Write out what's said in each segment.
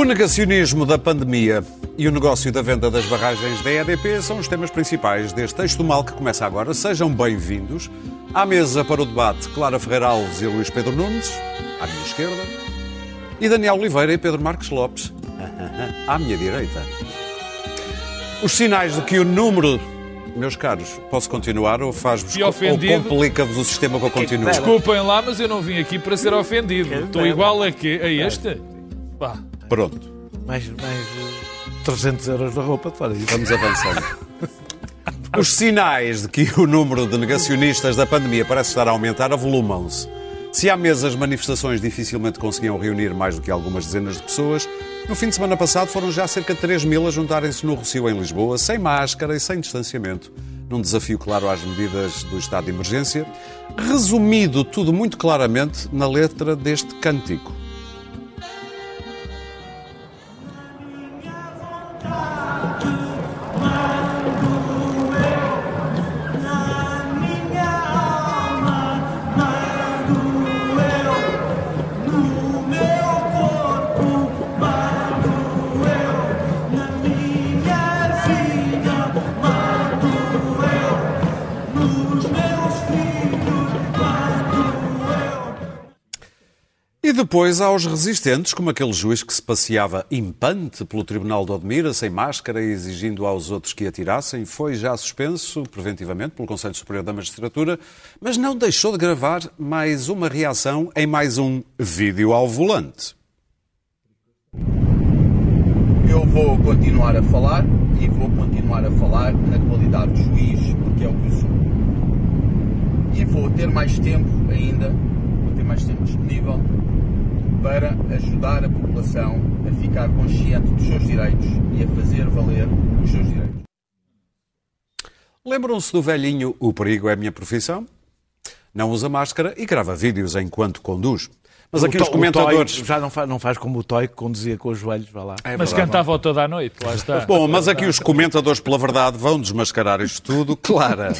O negacionismo da pandemia e o negócio da venda das barragens da EDP são os temas principais deste texto do mal que começa agora. Sejam bem-vindos. À mesa para o debate, Clara Ferreira Alves e Luís Pedro Nunes, à minha esquerda, e Daniel Oliveira e Pedro Marques Lopes, à minha direita. Os sinais de que o número. Meus caros, posso continuar ou faz-vos ou complica-vos o sistema para continuar? Desculpem lá, mas eu não vim aqui para ser ofendido. Estou igual a quê? A este? Pá. Pronto, Mais, mais eh, 300 euros da roupa de fora. vamos avançando. Os sinais de que o número de negacionistas da pandemia parece estar a aumentar avolumam-se. Se há meses as manifestações dificilmente conseguiam reunir mais do que algumas dezenas de pessoas, no fim de semana passado foram já cerca de 3 mil a juntarem-se no Rocio em Lisboa, sem máscara e sem distanciamento, num desafio claro às medidas do estado de emergência. Resumido tudo muito claramente na letra deste cântico. Depois há os resistentes, como aquele juiz que se passeava impante pelo Tribunal de Odmira, sem máscara, e exigindo aos outros que atirassem. Foi já suspenso preventivamente pelo Conselho Superior da Magistratura, mas não deixou de gravar mais uma reação em mais um vídeo ao volante. Eu vou continuar a falar e vou continuar a falar na qualidade de juiz, porque é o que eu sou. E vou ter mais tempo ainda, vou ter mais tempo disponível para ajudar a população a ficar consciente dos seus direitos e a fazer valer os seus direitos. Lembram-se do velhinho O Perigo é a Minha Profissão? Não usa máscara e grava vídeos enquanto conduz. Mas aqui os comentadores. Toy já não faz, não faz como o Toy que conduzia com os joelhos, vá lá. É Mas cantava toda a noite, lá está. Bom, mas aqui os comentadores, pela verdade, vão desmascarar isto tudo. Clara,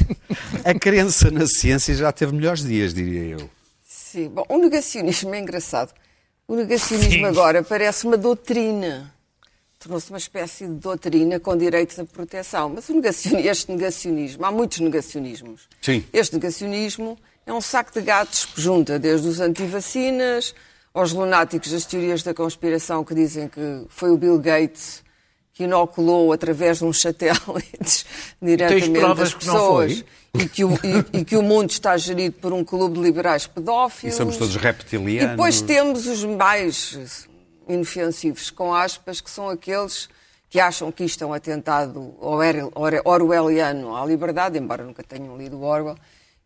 a crença na ciência já teve melhores dias, diria eu. Sim, bom, o negacionismo é engraçado. O negacionismo agora parece uma doutrina. Tornou-se uma espécie de doutrina com direitos à proteção. Mas o negacion- este negacionismo, há muitos negacionismos. Sim. Este negacionismo é um saco de gatos que junta desde os antivacinas aos lunáticos das teorias da conspiração que dizem que foi o Bill Gates que inoculou através de uns satélites diretamente provas as que não pessoas? E que, o, e- e que o mundo está gerido por um clube de liberais pedófilos. E somos todos E reptilianos. depois temos os mais inofensivos, com aspas, que são aqueles que acham que isto é um atentado orwell- or- orwelliano à liberdade, embora nunca tenham lido Orwell,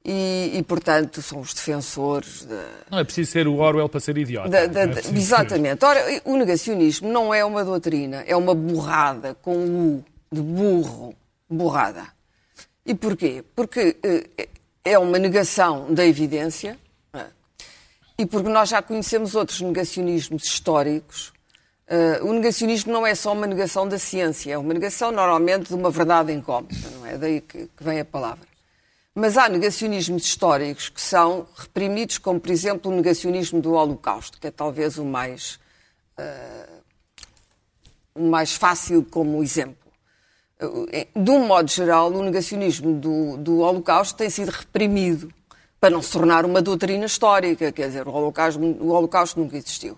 e, e, portanto são os defensores da, Não é preciso ser o Orwell para ser idiota. da- da- Não é preciso- exatamente. Ora, o negacionismo não é uma doutrina, é uma burrada com U de burro, burrada. E porquê? Porque eh, é uma negação da evidência é? e porque nós já conhecemos outros negacionismos históricos. Eh, o negacionismo não é só uma negação da ciência, é uma negação normalmente de uma verdade incógnita, não é? Daí que, que vem a palavra. Mas há negacionismos históricos que são reprimidos, como por exemplo o negacionismo do Holocausto, que é talvez o mais, eh, o mais fácil como exemplo. Eh, De um modo geral, o negacionismo do, do Holocausto tem sido reprimido para não se tornar uma doutrina histórica, quer dizer, o Holocausto, o Holocausto nunca existiu.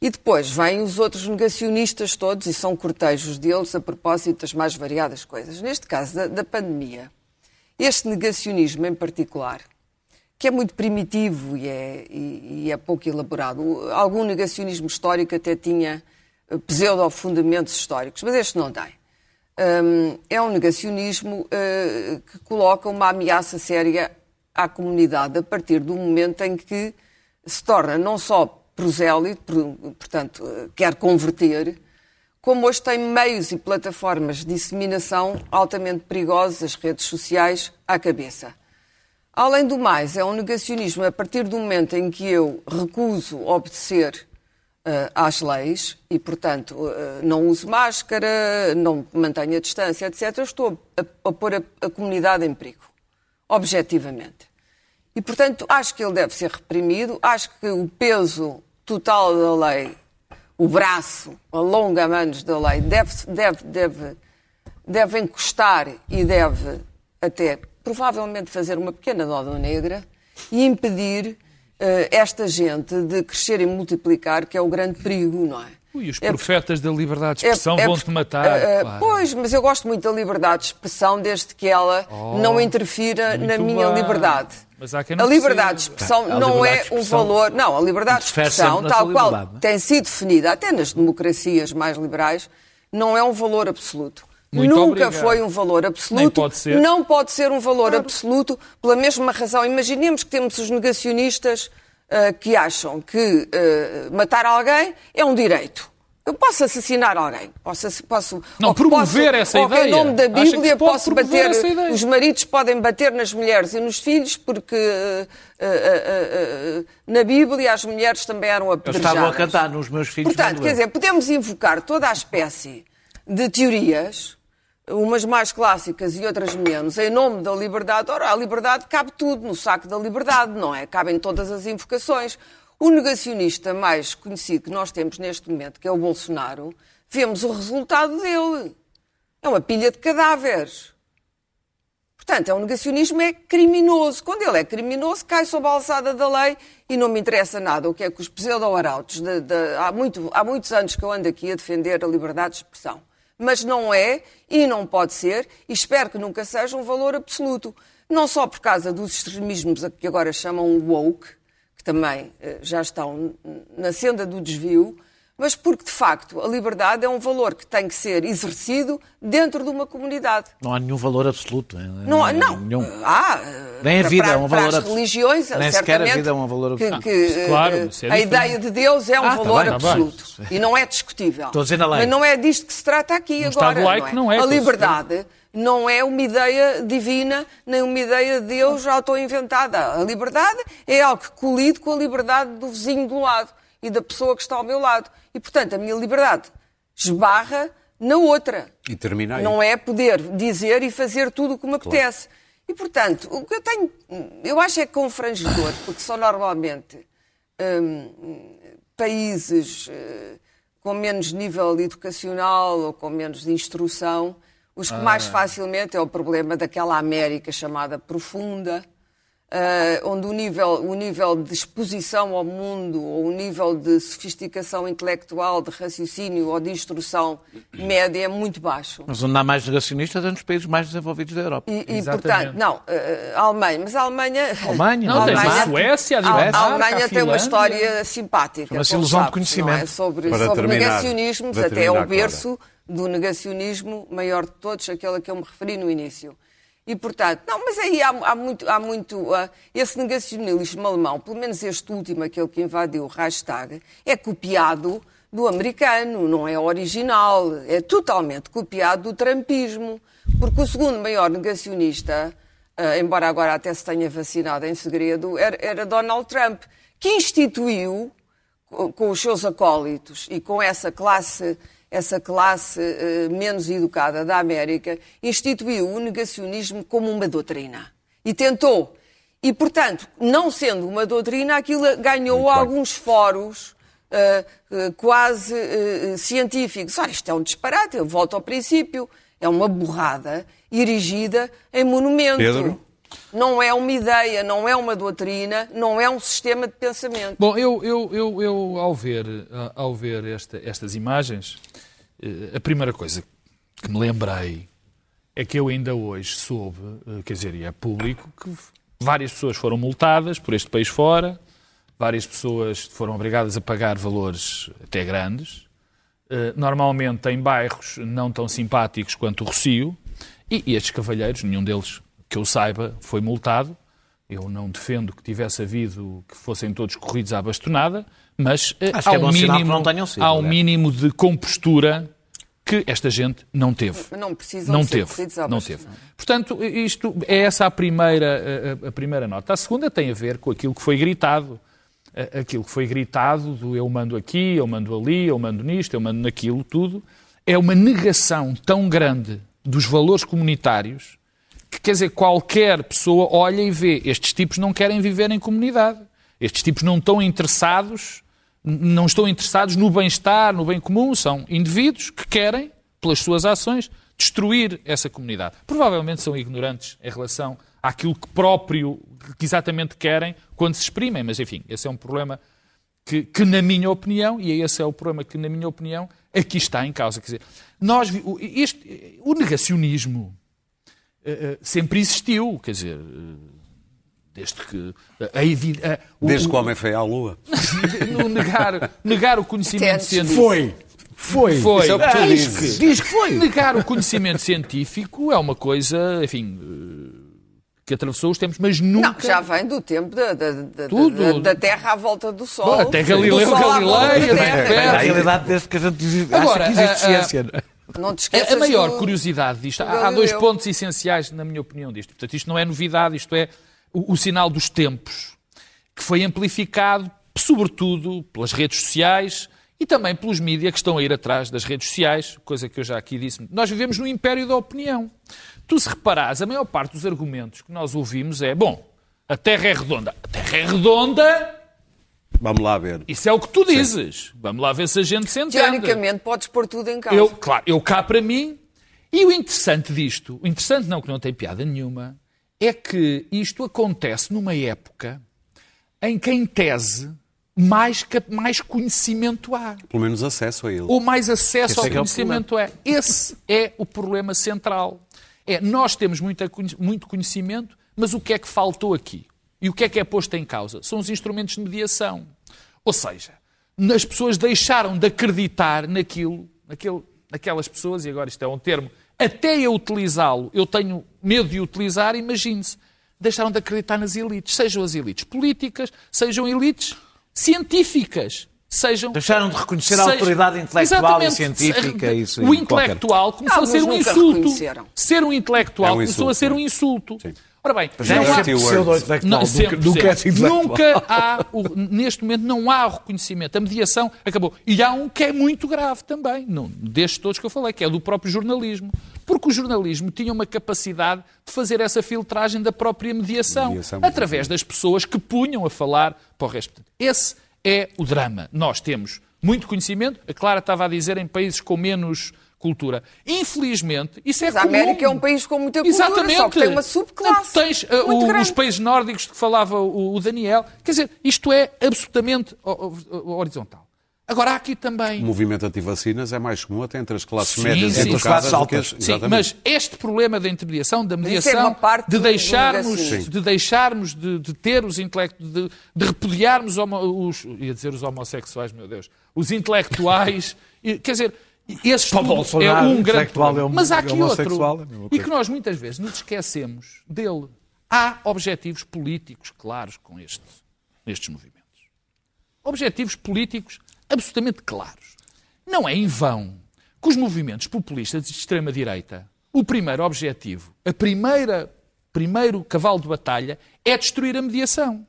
E depois vêm os outros negacionistas todos, e são cortejos deles a propósito das mais variadas coisas. Neste caso da, da pandemia, este negacionismo em particular, que é muito primitivo e é, e- e é pouco elaborado, algum negacionismo histórico até tinha eh, pseudo-fundamentos históricos, mas este não tem. Hum, é um negacionismo eh, que coloca uma ameaça séria à comunidade a partir do momento em que se torna não só prosélito, por- portanto, eh, quer converter, como hoje tem meios e plataformas de disseminação altamente perigosos, as redes sociais, à cabeça. Além do mais, é um negacionismo a partir do momento em que eu recuso obedecer às leis e, portanto, eh, não uso máscara, não mantenho a distância, etc., eu estou a, a pôr a, a comunidade em perigo, objetivamente. E, portanto, acho que ele deve ser reprimido, acho que o peso total da lei o braço, a longa manos da lei, deve, deve, deve, deve encostar e deve até provavelmente fazer uma pequena nódoa negra e impedir eh, esta gente de crescer e multiplicar, que é o grande perigo, não é? Ui, os É profetas da liberdade de expressão É- é vão-te matar. eh, eh, claro. Pois, mas eu gosto muito da liberdade de expressão, desde que ela não interfira na Oh, minha bem. liberdade. A liberdade de expressão A não é de um expressão valor. Não, a liberdade de expressão, tal qual é? tem sido definida até nas democracias mais liberais, não é um valor absoluto. Muito Nunca obrigado. foi um valor absoluto. Nem pode ser. Não pode ser um valor absoluto pela mesma razão. Imaginemos que temos os negacionistas ah, que acham que ah, matar alguém é um direito. Eu posso assassinar alguém, posso, posso Não, promover posso, essa ideia. Em nome da Bíblia pode posso bater, os maridos podem bater nas mulheres e nos filhos porque eh, eh, eh, na Bíblia as mulheres também eram Eu apedrejadas. estava a cantar nos meus filhos. Portanto, quer dizer, podemos invocar toda a espécie de teorias, umas mais clássicas e outras menos, em nome da liberdade. Ora, a liberdade cabe tudo no saco da liberdade, não é? Cabem todas as invocações. O negacionista mais conhecido que nós temos neste momento, que é o Bolsonaro, vemos o resultado dele. É uma pilha de cadáveres. Portanto, é um negacionismo é criminoso. Quando ele é criminoso, cai sob a alçada da lei e não me interessa nada o que é que os pseudo-arautos, há, muito- há muitos anos que eu ando aqui a defender a liberdade de expressão. Mas não é e não pode ser, e espero que nunca seja um valor absoluto. Não só por causa dos extremismos que agora chamam woke, que também eh, já estão na senda do desvio, mas porque, de facto, a liberdade é um valor que tem que ser exercido dentro de uma comunidade. Não há nenhum valor absoluto. hein? Não, há- não. Nenhum. Há. eh, Nem a para- vida para, é um valor as absoluto. religiões, Nem sequer a certamente, vida é um valor que, absoluto. que, eh, Claro, eh, é a ideia de Deus é um Ah, tá valor tá bem. absoluto. E não é discutível. Estou a dizer na lei. Mas não é disto que se trata aqui Um agora. Laico não é, A com liberdade não é uma ideia divina, nem uma ideia de Deus auto-inventada. A liberdade é algo que colide com a liberdade do vizinho do lado e da pessoa que está ao meu lado. E, portanto, a minha liberdade esbarra na outra. E termina aí. Não é poder dizer e fazer tudo o que me apetece. E, portanto, o que eu tenho, eu acho é confrangedor, porque são normalmente hum, países eh, com menos nível educacional ou com menos de instrução, os que mais facilmente é o problema daquela América chamada profunda, eh, onde o nível, o nível de exposição ao mundo, ou o nível de sofisticação intelectual, de raciocínio ou de instrução média é muito baixo. Mas onde há mais negacionistas é nos países mais desenvolvidos da Europa. E, e, Exatamente. portanto, não, eh, a Alemanha, mas a Alemanha. Alemanha, Não, tens a Alemanha- Suécia, a A, Dinamarca, a Alemanha a tem uma história simpática. Chama-se ilusão de sabes, conhecimento. é? Sobre, Para sobre terminar, negacionismos, para até é o berço do negacionismo maior de todos, aquele a que eu me referi no início. E, portanto, não, mas aí há, há muito, há muito ah, esse negacionismo alemão, pelo menos este último, aquele que invadiu o Reichstag, é copiado do americano, não é original, é totalmente copiado do trumpismo, porque o segundo maior negacionista, ah, embora agora até se tenha vacinado em segredo, era, era Donald Trump, que instituiu com com os seus acólitos e com essa classe, essa classe eh, menos educada da América, instituiu o negacionismo como uma doutrina. E tentou. E, portanto, não sendo uma doutrina, aquilo ganhou Muito bem. alguns fóruns eh, eh, quase eh, científicos. Ora, isto é um disparate, eu volto ao princípio. É uma borrada erigida em monumento. Pedro? Não é uma ideia, não é uma doutrina, não é um sistema de pensamento. Bom, eu, eu, eu, eu ao ver, ah, ao ver esta- estas imagens, eh, a primeira coisa que me lembrei é que eu ainda hoje soube, eh, quer dizer, e é público, que várias pessoas foram multadas por este país fora, várias pessoas foram obrigadas a pagar valores até grandes, eh, normalmente em bairros não tão simpáticos quanto o Rocio, e, e estes cavalheiros, nenhum deles que eu saiba, foi multado. Eu não defendo que tivesse havido que fossem todos corridos à bastonada, mas eh, Acho há, que é um mínimo, sido, há um aliás. mínimo de compostura que esta gente não teve. Não precisam Não de ser teve, corridos à não teve. Portanto, isto é essa a primeira, a, a- primeira nota. A segunda tem a ver com aquilo que foi gritado. Aquilo que foi gritado do eu mando aqui, eu mando ali, eu mando nisto, eu mando naquilo, tudo. É uma negação tão grande dos valores comunitários que, quer dizer, qualquer pessoa olha e vê estes tipos não querem viver em comunidade. Estes tipos não estão interessados não estão interessados no bem-estar, no bem comum, são indivíduos que querem, pelas suas ações, destruir essa comunidade. Provavelmente são ignorantes em relação àquilo que próprio, que exatamente querem quando se exprimem, mas enfim, esse é um problema que, que, na minha opinião, e esse é o problema que, na minha opinião, aqui está em causa. Quer dizer, nós, este, o negacionismo sempre existiu, quer dizer, eh, desde que a, evi- a- o- Desde que o homem foi à Lua. no negar, negar o conhecimento científico. Foi. Foi. Foi. Isso é o que tu Diz dizes. que- Diz que foi. Negar o conhecimento científico é uma coisa, enfim, eh, que atravessou os tempos, mas nunca. Não, já vem do tempo da, da, da- Tudo. da- da Terra à volta do Sol. Bom, até Galileu da Galilei, Terra. Bem, na realidade, desde que a gente existe, Agora, acha que existe a- a- ciência. Não te A, esqueças a maior do- curiosidade disto, há, há Galileu. dois pontos essenciais, na minha opinião, disto. Portanto, isto não é novidade, isto é o, o sinal dos tempos, que foi amplificado, sobretudo, pelas redes sociais e também pelos mídias que estão a ir atrás das redes sociais, coisa que eu já aqui disse. Nós vivemos no império da opinião. Tu, se reparares, a maior parte dos argumentos que nós ouvimos é: bom, a Terra é redonda. A Terra é redonda, Vamos lá ver. isso é o que tu dizes. Vamos lá ver se a gente se entende. Teoricamente, podes pôr tudo em causa. Eu, claro, eu cá para mim. E o interessante disto, o interessante não, que não tem piada nenhuma, é que isto acontece numa época em que, em tese, mais, mais conhecimento há. Pelo menos acesso a ele. Ou mais acesso Esse ao é que é conhecimento é. Esse é o problema central. É, nós temos muita muito conhecimento, mas o que é que faltou aqui? E o que é que é posto em causa? São os instrumentos de mediação. Ou seja, as pessoas deixaram de acreditar naquilo, naquele, naquelas pessoas, e agora isto é um termo, até eu utilizá-lo, eu tenho medo de utilizar, imagine-se, deixaram de acreditar nas elites, sejam as elites políticas, sejam elites científicas, sejam Deixaram de reconhecer a autoridade intelectual e Exatamente. científica. Isso, o qualquer- intelectual começou Alguns a ser um insulto. Ser um intelectual É um começou a insulto, ser um sim. insulto. Sim. Ora bem, não há- pseudo-intelectual sempre, que é intelectual. Nunca há, o- neste momento, não há reconhecimento. A mediação acabou. E há um que é muito grave também, não, destes todos que eu falei, que é do próprio jornalismo. Porque o jornalismo tinha uma capacidade de fazer essa filtragem da própria mediação, Mediação, através das pessoas que punham a falar para o resto. Esse é o drama. Nós temos muito conhecimento, a Clara estava a dizer, em países com menos cultura. Infelizmente, isso é Mas a comum. América é um país com muita cultura, Exatamente. só que tem uma subclasse Tens uh, o- os países nórdicos de que falava o, o Daniel. Quer dizer, isto é absolutamente horizontal. Agora, há aqui também... O movimento anti-vacinas é mais comum até entre as classes Sim, médias sim. e Entre as classes que as... altas. Sim, Exatamente. mas este problema da intermediação, da isso é mediação, uma parte de deixarmos, negacionismo. de, deixarmos de, de ter os intelectos, de, de repudiarmos homo- os, ia dizer os homossexuais, meu Deus, os intelectuais, quer dizer, esses Para o tudo é Bolsonaro, um grande problema. é um- Mas há aqui outro, é mesma e que nós muitas vezes nos esquecemos dele. Há objetivos políticos claros com este, estes movimentos. Objetivos políticos absolutamente claros. Não é em vão que os movimentos populistas de extrema-direita, o primeiro objetivo, a primeira, primeiro cavalo de batalha é destruir a mediação.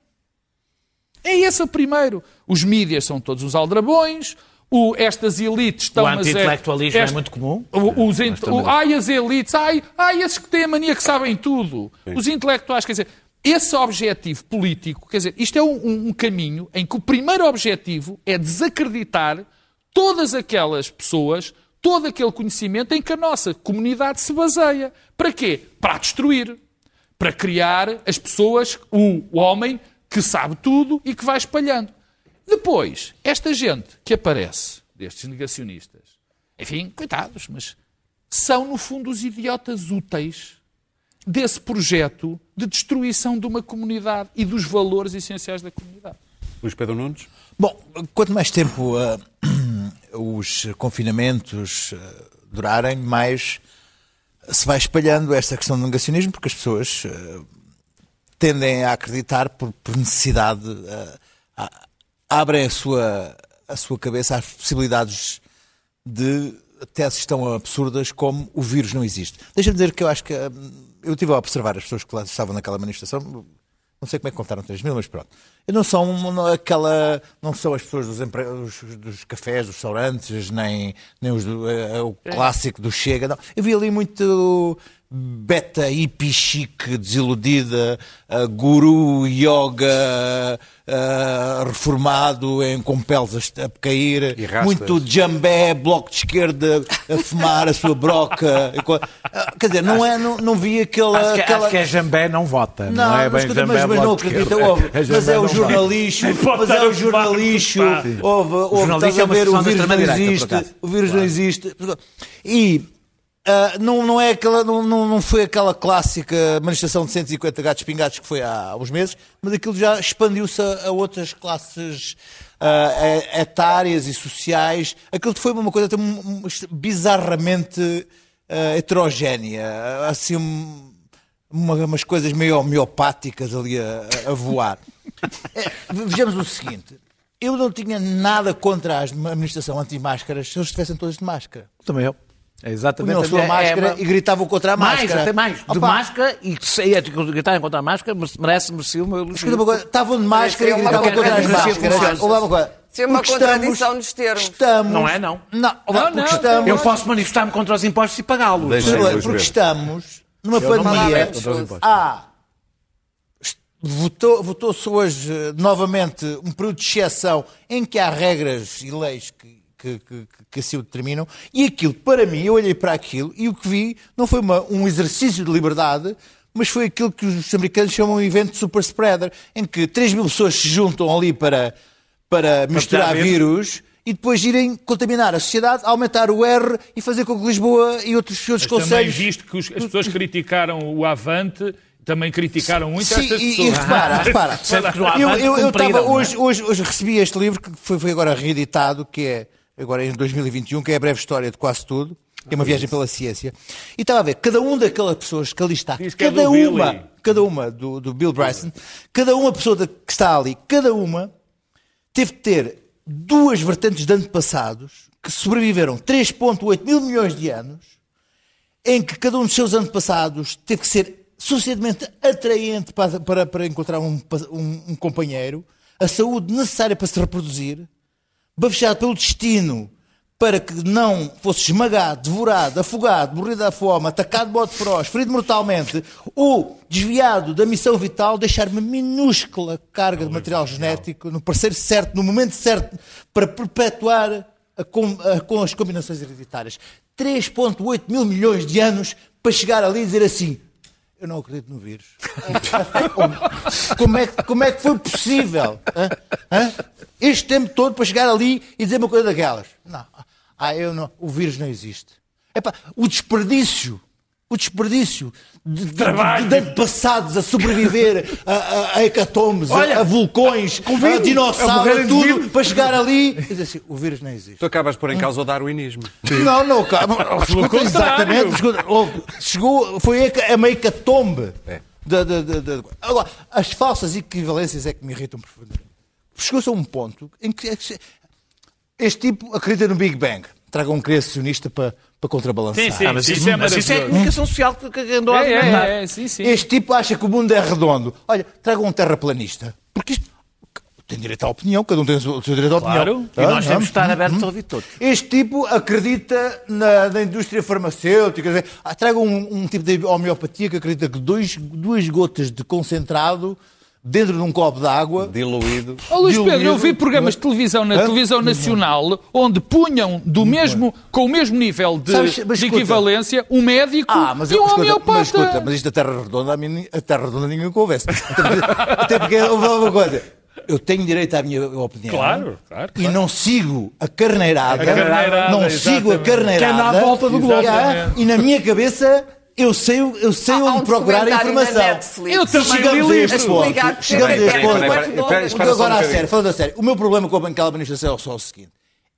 É esse o primeiro. Os mídias são todos uns aldrabões, o- estas elites estão... O anti-intelectualismo é muito comum. o- Os, É, o- ai, as elites, ai, ai, esses que têm a mania que sabem tudo. Os intelectuais, quer dizer, esse objetivo político, quer dizer, isto é um, um- um caminho em que o primeiro objetivo é desacreditar todas aquelas pessoas, todo aquele conhecimento em que a nossa comunidade se baseia. Para quê? Para destruir. Para criar as pessoas, o, o homem que sabe tudo e que vai espalhando. Depois, esta gente que aparece, destes negacionistas, enfim, coitados, mas são, no fundo, os idiotas úteis desse projeto de destruição de uma comunidade e dos valores essenciais da comunidade. Luís Pedro Nunes? Bom, quanto mais tempo ah, os confinamentos ah, durarem, mais se vai espalhando esta questão do negacionismo, porque as pessoas ah, tendem a acreditar por, por necessidade, abrem a sua, a sua cabeça às possibilidades de teses tão absurdas como o vírus não existe. Deixa-me dizer que eu acho que hum, eu estive a observar as pessoas que lá estavam naquela manifestação, não sei como é que contaram 3 mil, mas pronto. Não são aquela, não são as pessoas dos, empre- dos, dos cafés, dos restaurantes, nem, nem os do, eh, o clássico do Chega. Não. Eu vi ali muito beta hippie chique, desiludida, uh, guru yoga uh, reformado em, com peles a, a cair, E muito jambé, bloco de esquerda a fumar a sua broca. E Ah, Quer dizer, não, é, não, não vi aquela. Acho que, aquela... acho que é Jambé, não vota. Não, Não, é mas, bem escuta, Jambé, mas, mas não acredita, ouve, mas é o. jornalixo, mas é o jornalixo, ouve, ouve, jornalista estás é a uma ver, o vírus não existe, o vírus não existe. E ah, não, não, é aquela, não, não, não foi aquela clássica manifestação de 150 gatos pingados que foi há uns meses, mas aquilo já expandiu-se a, a outras classes e- etárias e sociais. Aquilo foi uma coisa até bizarramente ah, heterogénea, assim um- uma- umas coisas meio homeopáticas ali a- a voar. É, vejamos o seguinte. Eu não tinha nada contra a administração anti-máscaras se eles estivessem todos de máscara. Também eu. É exatamente Punham a sua é- máscara é uma- e gritavam contra a Mais, máscara. até mais. De Opa, máscara e se é contra a máscara, merece, merece, merecia o meu elogio. escuta uma coisa, estavam de máscara e é gritavam contra as máscaras. Lá uma coisa. Isso é uma Porque contradição nos termos. Estamos, Não é, não. Não, Não, porque não, estamos, Eu posso manifestar-me contra os impostos e pagá-los. Porque, estamos numa Eu não pandemia. manifesto Há votou- votou-se hoje eh, novamente um período de exceção em que há regras e leis que, que, que, que assim o determinam, e aquilo, para mim, eu olhei para aquilo e o que vi não foi uma- um exercício de liberdade, mas foi aquilo que os americanos chamam um evento de super spreader, em que 3 mil pessoas se juntam ali para, para misturar vírus. E depois irem contaminar a sociedade, aumentar o R e fazer com que Lisboa e outros, outros Também conselhos visto que os- as pessoas criticaram o Avante, também criticaram muito Sim, estas e, pessoas. e repara, repara. Há eu, eu, eu não é? hoje, hoje, hoje recebi este livro que foi, foi agora reeditado, que é agora em 2021, que é a breve história de quase tudo. Que é uma viagem pela ciência. E estava a ver, cada uma daquelas pessoas que ali está, que é cada do uma, Billy. cada uma do, do Bill Bryson, cada uma pessoa que está ali, cada uma teve que ter duas vertentes de antepassados que sobreviveram 3,8 mil milhões de anos, em que cada um dos seus antepassados teve que ser suficientemente atraente para, para, para encontrar um, um- um companheiro, a saúde necessária para se reproduzir, bafejado pelo destino para que não fosse esmagado, devorado, afogado, morrido à fome, atacado de modo feroz, ferido mortalmente, ou desviado da missão vital, deixar uma minúscula carga de material genético no parecer certo, no momento certo, para perpetuar a com, a- com as combinações hereditárias. 3,8 mil milhões de anos para chegar ali e dizer assim: eu não acredito no vírus. como, é, que- como é que foi possível? Este tempo todo para chegar ali e dizer uma coisa daquelas. Não. Ah, eu não. O vírus não existe. Epá, o desperdício. O desperdício de, de, de, de antepassados a sobreviver a, a, a hecatombes, a- Olha, a, vulcões, a vírus, a dinossauros, a tudo, vírus. para chegar ali e dizer assim: o vírus não existe. Tu acabas de pôr em causa o darwinismo. Não, não, contrário. exatamente. escuta, chegou, foi a, a meio catombe. É. Da- da- da- da- Agora, as falsas equivalências é que me irritam profundamente. Chegou-se a um ponto em que é que- este tipo acredita no Big Bang. Traga um criacionista para, para contrabalançar. Sim, sim, Ah, mas isso, isso, é mas isso é a comunicação social que, que andou a É, argumentar. é, é, sim, sim. Este tipo acha que o mundo é redondo. Olha, traga um terraplanista. Porque isto tem direito à opinião, cada um tem o seu direito à Claro. opinião. E nós Ah, temos de estar hum, abertos hum. a ouvir todos. Este tipo acredita na, na indústria farmacêutica. ah, Traga um, um tipo de homeopatia que acredita que dois, duas gotas de concentrado dentro de um copo de água. Diluído. Ó Luís Pedro, eu vi programas de televisão na Hã? televisão nacional onde punham do mesmo, com o mesmo nível de, Sabes, mas de equivalência um médico Ah, mas, e um escuta, homeopata. mas escuta, mas isto da Terra Redonda, a, mim, a Terra Redonda ninguém conversa. Até, até porque, houve uma coisa, eu tenho direito à minha opinião. Claro, claro, E não sigo a carneirada. A carneirada, não sigo a exatamente. carneirada. Que anda à volta do globo. Ah, E na minha cabeça, eu sei, eu sei onde um procurar a informação. Eu também chegamos li a este ponto. Chegamos a este é ponto. Agora, a sério, falando a sério, o meu problema com aquela manifestação é só o seguinte: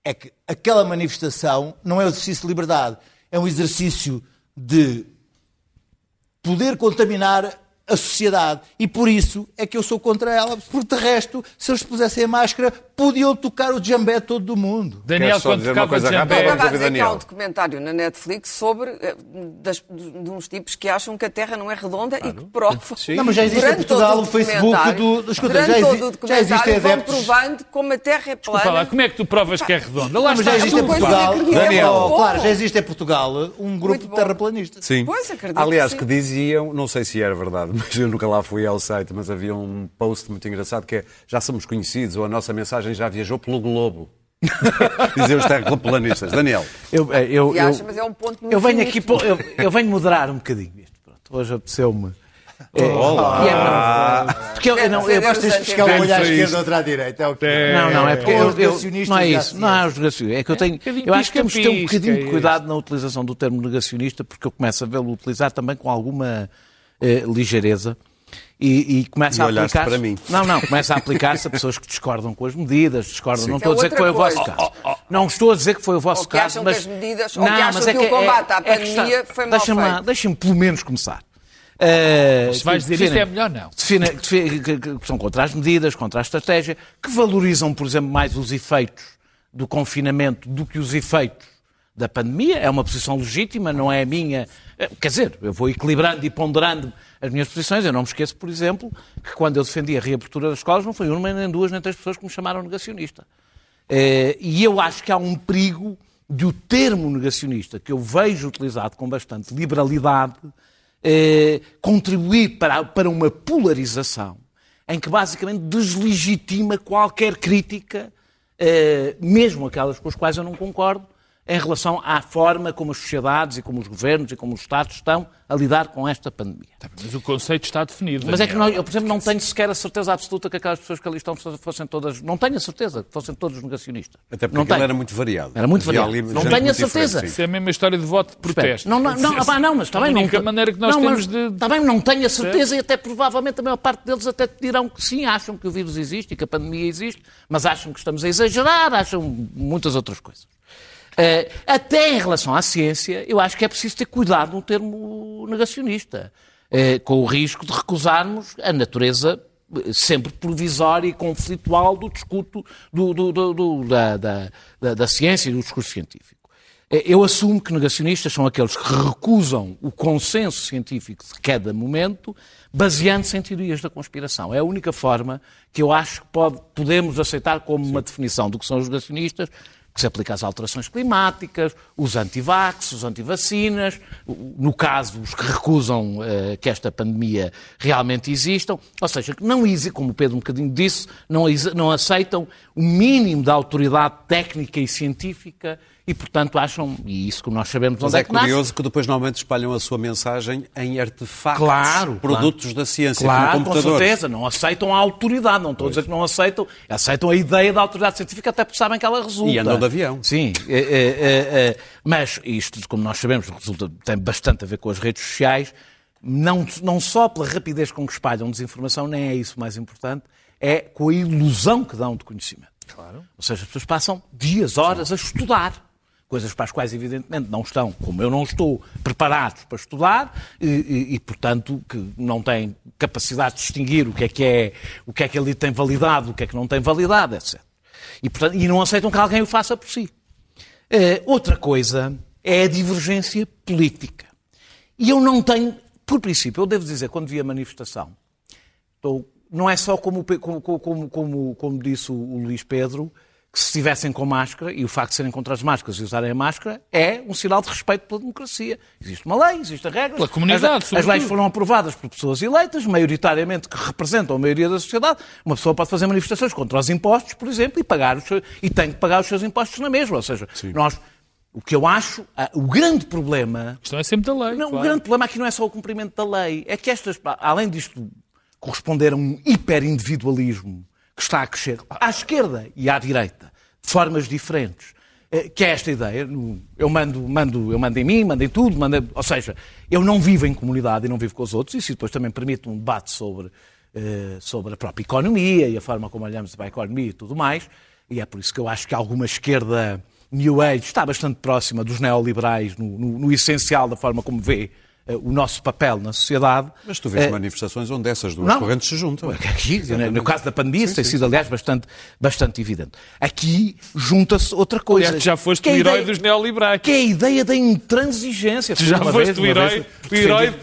é que aquela manifestação não é um exercício de liberdade, é um exercício de poder contaminar a sociedade. E por isso é que eu sou contra ela, porque de resto, se eles pusessem a máscara, podiam tocar o jambé todo do mundo. Daniel, quando dizer uma tocava coisa jambé... rápida? Estava a dizer que há um documentário na Netflix sobre eh, das- de uns tipos que acham que a Terra não é redonda e que provam. Não, mas já existe em durante Portugal todo o Facebook documentário- do- escuta, durante já todo exi- o já existem adeptos- provando como a Terra é plana. Desculpa lá, como é que tu provas que é redonda? Lá mas já existe em Portugal. Daniel. é. Claro, já existe em Portugal um grupo de terraplanistas. Sim. Pois, acredito Aliás, que diziam, não sei se era verdade, mas eu nunca lá fui ao site, mas havia um post muito engraçado que é já somos conhecidos ou a nossa mensagem já viajou pelo globo. Diziam os terraplanistas. Daniel. Eu, eh, eu, acha, eu- mas é um ponto no eu venho aqui, pô- eu, eu venho moderar um bocadinho isto. Pronto, hoje apeteceu-me. É, Olá. e é, não, porque eu, eu não, eu, Tens de buscar um olho à ser esquerda outra à direita. É o que Não, não, é porque É eu, eu- não é isso, não é os negacionistas. É que eu tenho, um bocadinho eu acho que temos que ter um bocadinho de é cuidado na utilização do termo negacionista, porque eu começo a vê-lo utilizar também com alguma eh, ligeireza. E, e começa E a aplicar para mim. Não, não, começa a aplicar-se a pessoas que discordam com as medidas, discordam. Não Isso estou é a dizer que foi o outra vosso coisa. caso. Não estou a dizer que foi o vosso Ou que caso, acham mas que as medidas- ou não, que acham mas que é o combate à é que está- pandemia foi mal Deixa-me lá- feito. Deixa-me pelo menos começar. Eh, Se vais dizer isto é melhor não. define- define- que, que são contra as medidas, contra a estratégia, que valorizam, por exemplo, mais os efeitos do confinamento do que os efeitos da pandemia. É uma posição legítima, não é a minha. Eh, Quer dizer, eu vou equilibrando e ponderando as minhas posições. Eu não me esqueço, por exemplo, que quando eu defendi a reabertura das escolas, não foi uma, nem duas, nem três pessoas que me chamaram negacionista. Eh, E eu acho que há um perigo de o termo negacionista, que eu vejo utilizado com bastante liberalidade, eh, contribuir para, para uma polarização em que basicamente deslegitima qualquer crítica, mesmo aquelas com as quais eu não concordo, em relação à forma como as sociedades e como os governos e como os Estados estão a lidar com esta pandemia. Mas o conceito está definido. Mas é que nós, eu, por exemplo, não tenho sequer a certeza absoluta que aquelas pessoas que ali estão fossem todas. Não tenho a certeza que fossem todos negacionistas. Até porque não aquilo tenho. era muito variado. Era muito variado. ali Não tenho a certeza. Isso é a mesma história de voto de protesto. Não, não, não, ah, não, mas também a não. única maneira que nós não, temos mas de. Também não tenho a certeza e até provavelmente a maior parte deles até te dirão que sim, acham que o vírus existe e que a pandemia existe, mas acham que estamos a exagerar, acham muitas outras coisas. Eh, até em relação à ciência, eu acho que é preciso ter cuidado no termo negacionista, eh, com o risco de recusarmos a natureza eh, sempre provisória e conflitual do discurso do- do- do- da, da- da- da ciência e do discurso científico. Eu assumo que negacionistas são aqueles que recusam o consenso científico de cada momento, baseando-se em teorias da conspiração. É a única forma que eu acho que pode- podemos aceitar como uma definição do que são os negacionistas, que se aplica às alterações climáticas, os antivax, os antivacinas, no caso, os que recusam eh, que esta pandemia realmente existam, ou seja, que não como o Pedro um bocadinho disse, não, não aceitam o mínimo da autoridade técnica e científica e, portanto, acham, e isso que nós sabemos Mas onde é é que nasce, curioso que depois normalmente espalham a sua mensagem em artefactos, Claro, produtos claro. da ciência, Claro, como com certeza, não aceitam a autoridade, não estou a dizer que não aceitam, aceitam a ideia da autoridade científica até porque sabem que ela resulta. E andam de avião. Sim, é, é, é, é, mas isto, como nós sabemos, resulta, tem bastante a ver com as redes sociais, não, não só pela rapidez com que espalham desinformação, nem é isso o mais importante, é com a ilusão que dão de conhecimento. Claro. Ou seja, as pessoas passam dias, horas a estudar. Coisas para as quais, evidentemente, não estão, como eu não estou, preparados para estudar e, e- e, portanto, que não têm capacidade de distinguir o que é que é, o que é que ali tem validade, o que é que não tem validade, etc. E, portanto, e não aceitam que alguém o faça por si. Eh, outra coisa é a divergência política. E eu não tenho, por princípio, eu devo dizer, quando vi a manifestação, estou- não é só como, como, como, como, como disse o Luís Pedro, que se estivessem com máscara, e o facto de serem contra as máscaras e usarem a máscara, é um sinal de respeito pela democracia. Existe uma lei, existem regras. Pela comunidade, as, as leis foram aprovadas por pessoas eleitas, maioritariamente que representam a maioria da sociedade. Uma pessoa pode fazer manifestações contra os impostos, por exemplo, e, pagar os seus, e tem que pagar os seus impostos na mesma. Ou seja, nós, o que eu acho, o grande problema A questão é sempre da lei. não, O claro. grande problema aqui não é só o cumprimento da lei, é que estas, além disto corresponder a um hiperindividualismo que está a crescer à esquerda e à direita, de formas diferentes, eh, que é esta ideia, eu mando, mando, eu mando em mim, mando em tudo, mando ou seja, eu não vivo em comunidade e não vivo com os outros, isso depois também permite um debate sobre, eh, sobre a própria economia e a forma como olhamos para a economia e tudo mais, e é por isso que eu acho que alguma esquerda New Age está bastante próxima dos neoliberais no, no- no essencial da forma como vê o nosso papel na sociedade. Mas tu vês eh, manifestações onde essas duas não. correntes se juntam. Aqui, né, no caso da pandemia, isso tem sido, aliás, bastante, bastante evidente. Aqui junta-se outra coisa. Aliás, tu já foste que o é a herói ideia- dos neoliberais. Que é a ideia da intransigência. Tu já Uma foste vez, o herói. vez, O herói.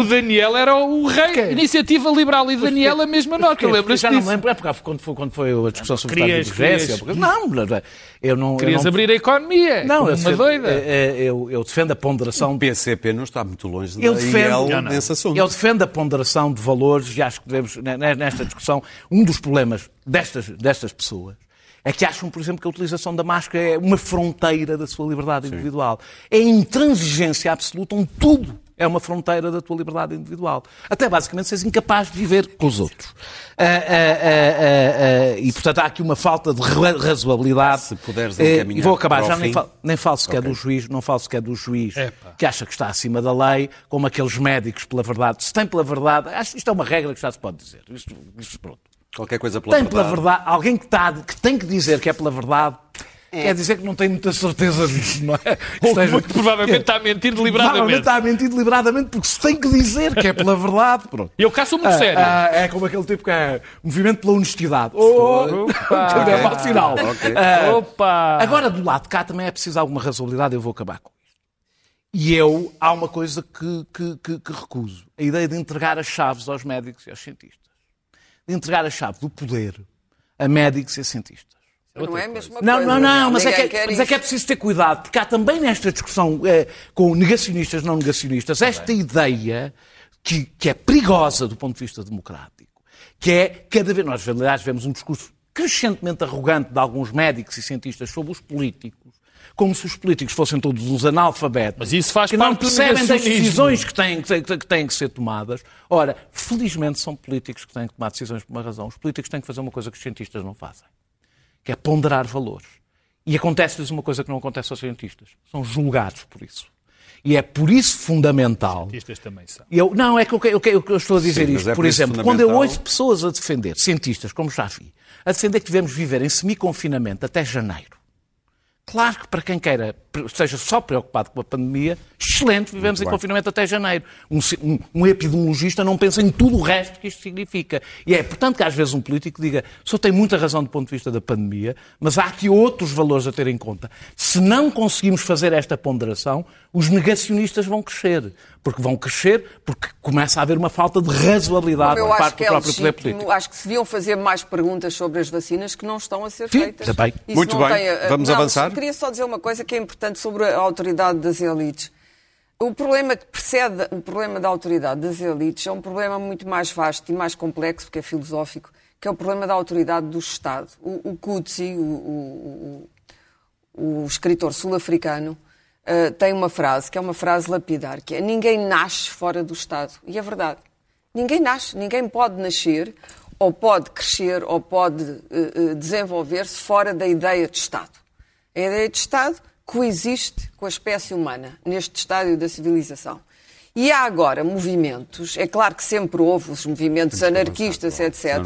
O. Daniel era o rei. Porquê? Iniciativa Liberal e Daniel a mesma nota. Lembras-te Já não me disso? lembro, é porque quando foi, quando foi a discussão sobre o Querias- Estado de Grécia. porque- Não, não, eu não. Querias eu não, abrir a economia. Não, eu uma defendo, doida. eh, eh, Eu, eu defendo a ponderação O PCP não está muito longe da Eu defendo, IEL nesse assunto. eu defendo a ponderação de valores e acho que devemos, ne- ne- nesta discussão, um dos problemas destas, destas pessoas é que acham, por exemplo, que a utilização da máscara é uma fronteira da sua liberdade individual. É intransigência absoluta, onde tudo é uma fronteira da tua liberdade individual. Até basicamente seres incapaz de viver com os outros. Ah, ah, ah, ah, ah, e, portanto, há aqui uma falta de ra- razoabilidade. Se puderes Eh, encaminhar E vou acabar, já nem, falo, nem falo sequer do juiz, não falo sequer do juiz Epá. que acha que está acima da lei, como aqueles médicos pela verdade. Se tem pela verdade, acho que isto é uma regra que já se pode dizer. Isto, isto pronto. Qualquer coisa pela Tem pela verdade. verdade, alguém que, está, que tem que dizer que é pela verdade, quer dizer que não tem muita certeza disso, não é? Ou esteja- muito provavelmente está a mentir Provavelmente deliberadamente. está a mentir deliberadamente porque se tem que dizer que é pela verdade. Pronto. Eu cá sou muito Ah, sério. ah, é como aquele tipo que é movimento pela honestidade. Oh, Opa. é mau sinal. Ok. Ah, Opa! Agora, do lado de cá também é preciso alguma razoabilidade, eu vou acabar com isto. E eu, há uma coisa que, que, que, que recuso: a ideia de entregar as chaves aos médicos e aos cientistas. De entregar a chave do poder a médicos e a cientistas. Não é a mesma Não, coisa. não, não, mas é, Ninguém que, mas é que é preciso ter cuidado, porque há também nesta discussão eh, com negacionistas, não negacionistas, esta ideia que, que é perigosa do ponto de vista democrático, que é cada vez, nós aliás vemos um discurso crescentemente arrogante de alguns médicos e cientistas sobre os políticos, como se os políticos fossem todos uns analfabetos. Mas isso faz que não percebem das decisões que têm, que, que têm que ser tomadas. Ora, felizmente são políticos que têm que tomar decisões por uma razão. Os políticos têm que fazer uma coisa que os cientistas não fazem que é ponderar valores. E acontece-lhes uma coisa que não acontece aos cientistas. São julgados por isso. E é por isso fundamental. Cientistas também são. Eu, não, é que eu, eu, eu, eu estou a dizer Sim, isto. é por por isso exemplo, quando eu fundamental- ouço pessoas a defender, cientistas, como já vi, a defender que devemos viver em semi-confinamento até janeiro. Claro que para quem queira, esteja só preocupado com a pandemia, excelente, vivemos em bem. confinamento até janeiro. Um, um- um epidemiologista não pensa em tudo o resto que isto significa. E é, portanto, que às vezes um político diga, o senhor tem muita razão do ponto de vista da pandemia, mas há aqui outros valores a ter em conta. Se não conseguimos fazer esta ponderação, os negacionistas vão crescer. Porque vão crescer porque começa a haver uma falta de razoabilidade por parte do é próprio poder legítimo, político. acho que se deviam fazer mais perguntas sobre as vacinas que não estão a ser Sim, feitas. também. Isso Muito bem. a- Vamos não, avançar? Queria só dizer uma coisa que é importante sobre a autoridade das elites. O problema que precede o problema da autoridade das elites é um problema muito mais vasto e mais complexo, que é filosófico, que é o problema da autoridade do Estado. O, o Coetzee, o, o- o- escritor sul-africano, eh, tem uma frase, que é uma frase lapidar, que é ninguém nasce fora do Estado. E é verdade. Ninguém nasce, ninguém pode nascer, ou pode crescer, ou pode eh, desenvolver-se fora da ideia de Estado. A ideia de Estado coexiste com a espécie humana, neste estádio da civilização. E há agora movimentos, é claro que sempre houve os movimentos anarquistas, etc.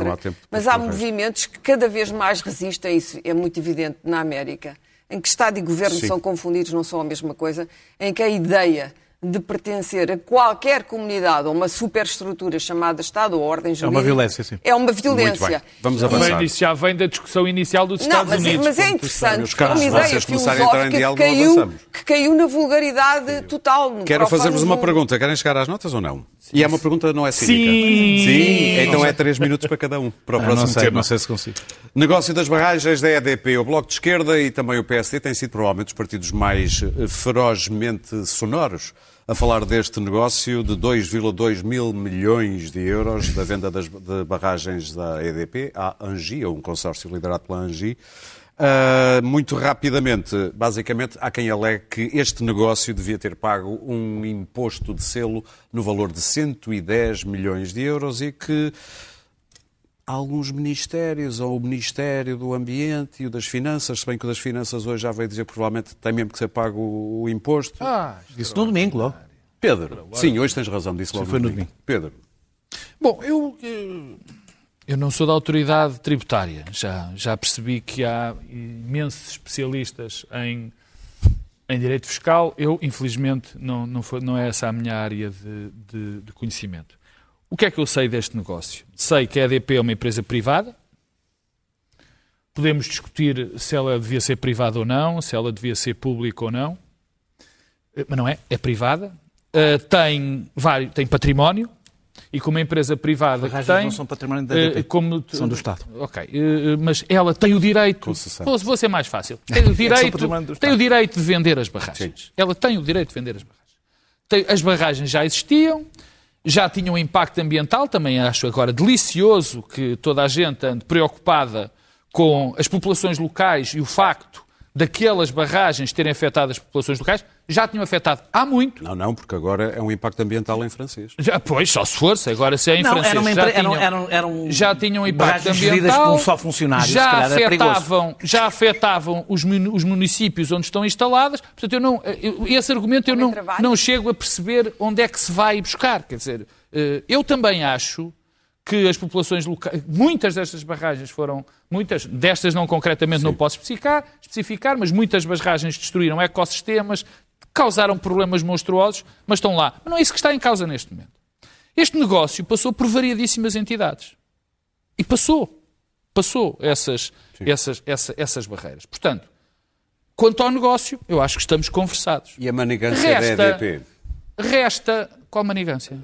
Mas há movimentos que cada vez mais resistem, isso é muito evidente na América, em que Estado e governo Sim. são confundidos, não são a mesma coisa, em que a ideia de pertencer a qualquer comunidade ou uma superestrutura chamada Estado ou ordem jurídica violência, sim. é uma Muito bem. violência. Vamos avançar. Vem já vem da discussão inicial dos não, Estados mas, Unidos. mas é interessante, é uma ideia vocês começarem a entrar em filosófica que diálogo, caiu, que caiu na vulgaridade total. no Quero fazer-vos uma pergunta. Querem chegar às notas ou não? E é uma pergunta não é cínica. Sim. Sim. Então é três minutos para cada um. Para o próximo tema. se consigo. Negócio das barragens da EDP, o Bloco de Esquerda e também o PSD têm sido provavelmente os partidos mais ferozmente sonoros a falar deste negócio de 2,2 mil milhões de euros da venda das de barragens da EDP à Angi, ou um consórcio liderado pela Angi. Ah, muito rapidamente, basicamente, há quem alegue que este negócio devia ter pago um imposto de selo no valor de 110 milhões de euros e que alguns ministérios, ou o Ministério do Ambiente e o das Finanças, se bem que o das Finanças hoje já veio dizer que provavelmente tem mesmo que ser pago o imposto. Ah, Isso no domingo, logo. Pedro, sim, hoje tens razão, disse logo foi no domingo. Pedro, Bom, eu, eu, eu não sou da autoridade tributária. Já, já percebi que há imensos especialistas em Em direito fiscal, eu, infelizmente, não, não, foi- não é essa a minha área de, de- de conhecimento. O que é que eu sei deste negócio? Sei que a EDP é uma empresa privada. Podemos discutir se ela devia ser privada ou não, se ela devia ser pública ou não. Eh, Mas não é, é privada. Eh, tem, vários, tem património. E como empresa privada que tem... não são património da eh, EDP. como tu- São do Estado. Ok, eh, mas ela tem o direito. Concessão. Vou, ser mais fácil. Tem o direito, património do Estado. tem o direito de vender as barragens. Ela tem o direito de vender as barragens. As barragens já existiam, já tinham um impacto ambiental. Também acho agora delicioso que toda a gente ande preocupada com as populações locais e o facto daquelas barragens terem afetado as populações locais. Já tinham afetado há muito. Não, não, porque agora é um impacto ambiental em francês. Já, pois, só se fosse. Agora, se é em Não, francês, era já tinham- eram- eram já tinham impacto barragens geridas ambiental. por um só funcionário, se já afetavam, já afetavam os, mun- os municípios onde estão instaladas. Portanto, eu não, eu- esse argumento eu não, não chego a perceber onde é que se vai buscar. Quer dizer, eh, eu também acho que as populações locais, muitas destas barragens foram, muitas, destas não concretamente não posso especificar, especificar, mas muitas barragens destruíram ecossistemas, causaram problemas monstruosos, mas estão lá. Mas não é isso que está em causa neste momento. Este negócio passou por variadíssimas entidades. E passou. Passou essas, essas, essa- essas barreiras. Portanto, quanto ao negócio, eu acho que estamos conversados. E a manigância Resta- da EDP? Resta. Qual manigância?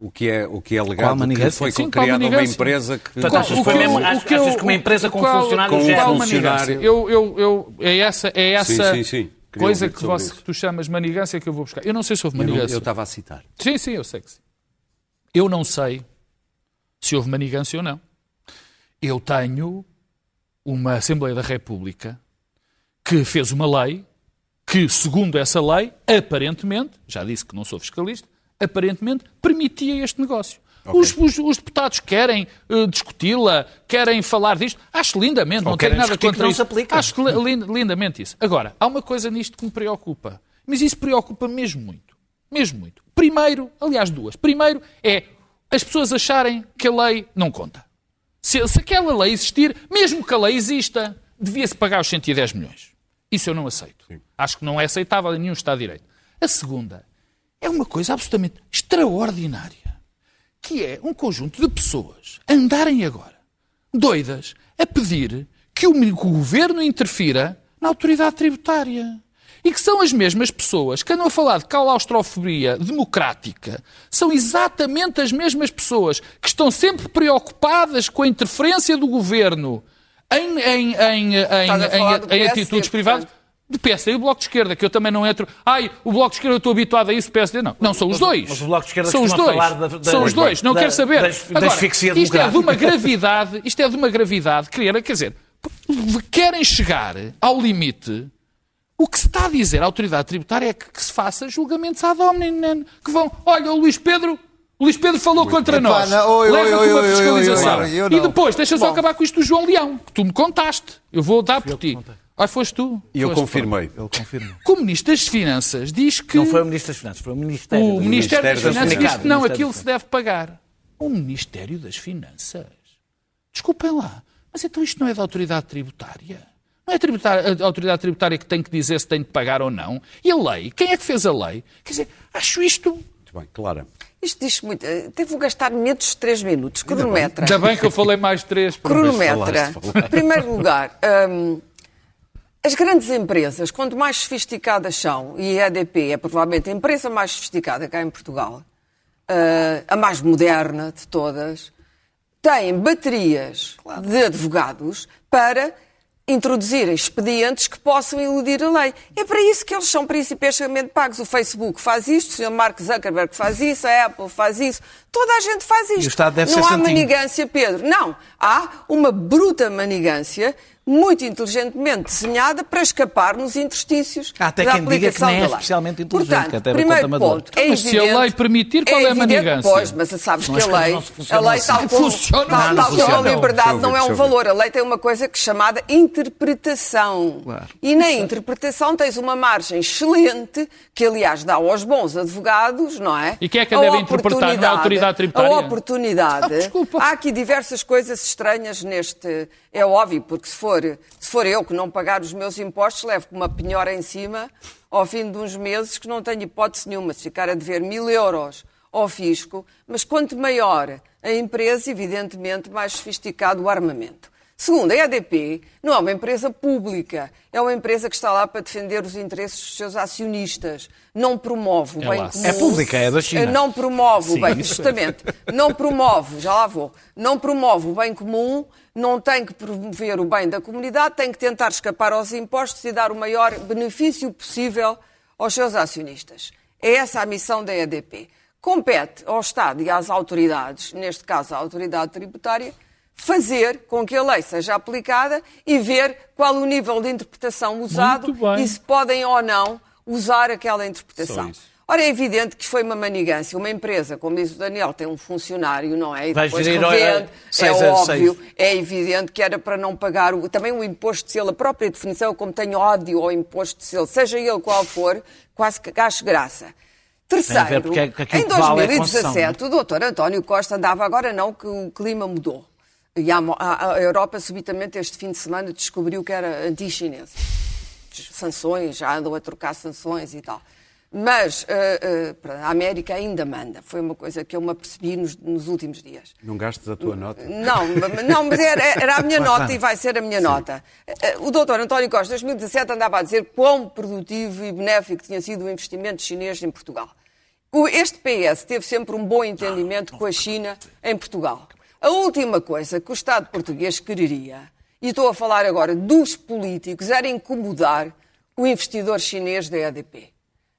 O que é, o que é legado que foi Sim, criada uma empresa que... Portanto, achas o que mesmo- achas- o que eu- achas que uma empresa com qual- funcionários Com um funcionário. manigância? Eu, eu, eu, é essa, é essa Sim, sim, coisa que, você, isso. que tu chamas manigância que eu vou buscar. Eu não sei se houve manigância. Eu estava a citar. Sim, sim, eu sei que sim. Eu não sei se houve manigância ou não. Eu tenho uma Assembleia da República que fez uma lei que, segundo essa lei, aparentemente, já disse que não sou fiscalista, aparentemente permitia este negócio. Os, os- os deputados querem eh, discuti-la, querem falar disto. Acho lindamente, não tenho querem nada contra não isso. se aplica. Acho li- lin- lindamente isso. Agora, há uma coisa nisto que me preocupa. Mas isso preocupa mesmo muito. Mesmo muito. Primeiro, aliás, duas. Primeiro é as pessoas acharem que a lei não conta. Se, se aquela lei existir, mesmo que a lei exista, devia-se pagar os 110 milhões. Isso eu não aceito. Acho que não é aceitável em nenhum Estado de Direito. A segunda é uma coisa absolutamente extraordinária, que é um conjunto de pessoas andarem agora doidas a pedir que o, governo interfira na autoridade tributária. E que são as mesmas pessoas que andam a falar de claustrofobia democrática, são exatamente as mesmas pessoas que estão sempre preocupadas com a interferência do governo em, em, em, em, atitudes privadas. Do PSD e o Bloco de Esquerda, que eu também não entro. Ai, o Bloco de Esquerda eu estou habituado a isso, o PSD não. Não, são os dois. mas o Bloco de Esquerda são os dois. falar da- da- são os dois, não da- quero saber. da Agora, isto é de uma gravidade, isto é de uma gravidade, querer, quer dizer, querem chegar ao limite. O que se está a dizer à autoridade tributária é que, que se faça julgamentos ad hominem, que vão, olha, o Luís Pedro, o Luís Pedro falou contra nós. oi, Leva oi, uma oi, fiscalização. oi, oi, eu E depois, deixa só acabar com isto do João Leão, que tu me contaste. Eu vou dar por ti. Ah, foste tu. E eu Foste, confirmei. Ele confirma. pronto. O Ministro das Finanças diz que Não foi o Ministro das Finanças, foi o Ministério. o das Ministério das Ministério das Finanças diz que não, Ministério aquilo se deve pagar. O Ministério das Finanças. Desculpem lá, mas então isto não é da autoridade tributária? Não é a, tributária- a autoridade tributária que tem que dizer se tem de pagar ou não? E a lei? Quem é que fez a lei? Quer dizer, acho isto. Muito bem, Clara. Isto diz muito. eh, Até vou gastar menos de 3 minutos. Cronometra. Ainda bem que eu falei mais três. por vez. Cronometra. Em primeiro lugar, hum, as grandes empresas, quanto mais sofisticadas são, e a EDP é provavelmente a empresa mais sofisticada cá em Portugal, eh, a mais moderna de todas, têm baterias de advogados para introduzirem expedientes que possam eludir a lei. É para isso que eles são principalmente pagos. O Facebook faz isto, o Sr. Mark Zuckerberg faz isso, a Apple faz isso, toda a gente faz isto. o Estado deve Não há santinho. manigância, Pedro. Não. Há uma bruta manigância muito inteligentemente desenhada para escapar nos interstícios Há até da quem diga que aplicação nem é da lei. especialmente inteligente, Portanto, que até é primeiro ponto, é Mas se a evidente- lei permitir, qual é a evidente, manigância? Pois, mas sabes que a lei, a lei assim. tal como, Funciona, tal, como a liberdade não é um valor. A lei tem uma coisa que é chamada interpretação. Claro. E na interpretação tens uma margem excelente, que aliás dá aos bons advogados, não é? E quem é que a deve interpretar? Não é a oportunidade- autoridade tributária? A oportunidade. Ah, desculpa. Há aqui diversas coisas estranhas neste. É óbvio, porque se for for, se for eu que não pagar os meus impostos, levo com uma penhora em cima ao fim de uns meses que não tenho hipótese nenhuma de ficar a dever mil euros ao fisco, mas quanto maior a empresa, evidentemente, mais sofisticado o armamento. Segundo, a EDP não é uma empresa pública, é uma empresa que está lá para defender os interesses dos seus acionistas. Não promove o É bem comum. É pública, é da China. Não promove Sim, o bem, justamente, não promove, já lá vou, não promove o bem comum, não tem que promover o bem da comunidade, tem que tentar escapar aos impostos e dar o maior benefício possível aos seus acionistas. É essa a missão da EDP. Compete ao Estado e às autoridades, neste caso à autoridade tributária, fazer com que a lei seja aplicada e ver qual o nível de interpretação usado e se podem ou não usar aquela interpretação. Ora, é evidente que foi uma manigância. Uma empresa, como diz o Daniel, tem um funcionário, não é? E depois revende. seis é óbvio, seis. é evidente que era para não pagar o, também o imposto de selo, a própria definição, como tenho ódio ao imposto de selo, seja ele qual for, quase que acho graça. Terceiro, é aquilo em que vale é 2017, o doutor António Costa andava agora não que o clima mudou. E a, a- a Europa subitamente este fim de semana descobriu que era anti-chinesa. Sanções, já andam a trocar sanções e tal. Mas eh, eh, a América ainda manda. Foi uma coisa que eu me apercebi nos, nos últimos dias. Não gastes a tua nota. Não, não mas era, era a minha nota e vai ser a minha nota. Eh, O doutor António Costa, em 2017, andava a dizer quão produtivo e benéfico tinha sido o investimento chinês em Portugal. O- Este PS teve sempre um bom entendimento com a China em Portugal. A última coisa que o Estado português quereria, e estou a falar agora dos políticos, era incomodar o investidor chinês da EDP.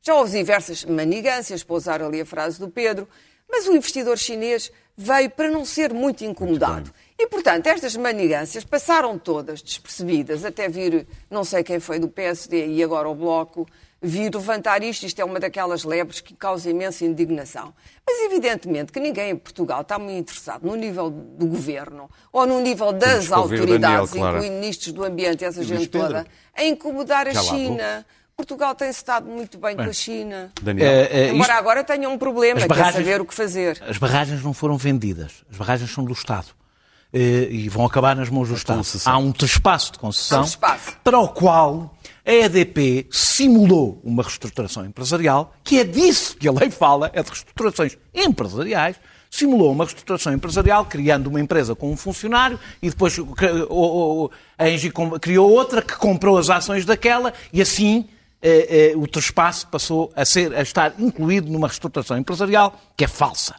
Já houve diversas manigâncias, para usar ali a frase do Pedro, mas o investidor chinês veio para não ser muito incomodado. e, portanto, estas manigâncias passaram todas despercebidas, até vir, não sei quem foi do PSD e agora o Bloco, vir levantar isto. Isto é uma daquelas lebres que causa imensa indignação. Mas, evidentemente, que ninguém em Portugal está muito interessado no nível do governo ou no nível das autoridades, Daniel, Clara. incluindo ministros do Ambiente e essa Luís gente Pedro. toda, a incomodar a. China. Portugal tem-se estado muito bem, com a China. Daniel. Eh, eh, Embora isto- agora tenha um problema, que é barragens- saber o que fazer. As barragens não foram vendidas. As barragens são do Estado. Eh, E vão acabar nas mãos do Estado. concessão. Há um trespasso de concessão um trespasso. para o qual a EDP simulou uma reestruturação empresarial, que é disso que a lei fala, é de reestruturações empresariais, simulou uma reestruturação empresarial, criando uma empresa com um funcionário e depois a Engie criou outra que comprou as ações daquela e assim eh, eh, o trespasse passou a, ser, a estar incluído numa reestruturação empresarial que é falsa.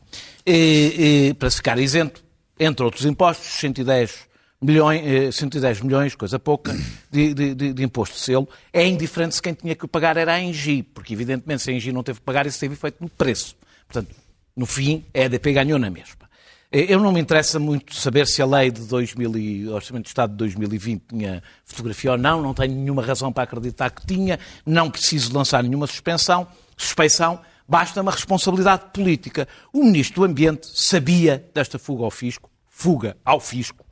Para se ficar isento, entre outros impostos, 110 milhões, eh, 110 milhões coisa pouca, de, de- de- imposto de selo. É indiferente se quem tinha que pagar era a Engie, porque evidentemente se a Engie não teve que pagar, isso teve efeito no preço. Portanto, no fim, a EDP ganhou na mesma. Eh, Eu não me interessa muito saber se a lei de 2000 e, Orçamento de Estado de 2020 tinha fotografia ou não, não tenho nenhuma razão para acreditar que tinha, não preciso lançar nenhuma suspensão, suspeição, basta uma responsabilidade política. O Ministro do Ambiente sabia desta fuga ao fisco, fuga ao fisco,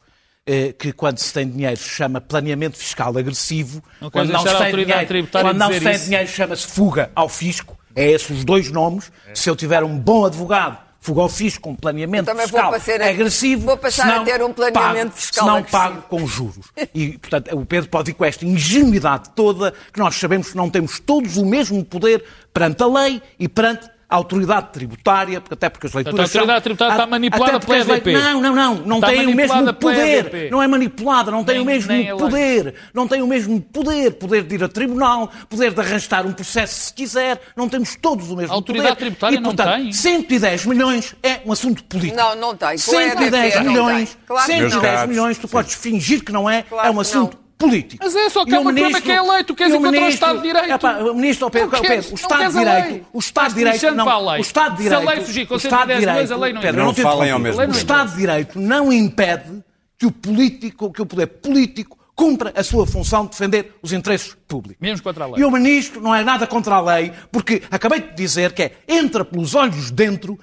eh, que quando se tem dinheiro se chama planeamento fiscal agressivo, Não quando não se dinheiro, quando não se tem dinheiro chama-se fuga ao fisco, é esses os dois nomes. Se eu tiver um bom advogado, fuga ao fisco com planeamento também vou fiscal passar a- agressivo, vou passar a senão ter um planeamento pago, fiscal senão agressivo. pago com juros. E, portanto, o Pedro pode ir com esta ingenuidade toda, que nós sabemos que não temos todos o mesmo poder perante a lei e perante a autoridade tributária, porque até porque as leituras a autoridade são- tributária está até manipulada porque pela EDP. Não, não, não, não Está tem o mesmo poder. Não é manipulada, não tem Nem- o mesmo a poder. Não tem o mesmo poder. Poder de ir a tribunal, poder de arrastar um processo se quiser. Não temos todos o mesmo A autoridade poder. tributária e, não portanto, tem. 110 milhões é um assunto político. Não, não tem. Com a 110 EDP não milhões, tem. Claro que não. 110 Meus milhões, tu podes fingir que não é, Claro é um assunto não. Político. Mas é só que E o uma problema que é a lei, tu queres o encontrar o ministro- Estado de Direito. Epá, o ministro, Pedro, Não queres- Pedro, o Estado de. Direito, o Estado de Direito, não, o Estado de Se a lei Direito, fugir com o Estado de 110 milhões, Direito, a lei não Pedro, eu te Não falem ao mesmo O. Estado de Direito não impede que o político, que o poder político cumpra a sua função de defender os interesses públicos. Mesmo contra a lei. E o ministro não é nada contra a lei, porque acabei de dizer que é entra pelos olhos dentro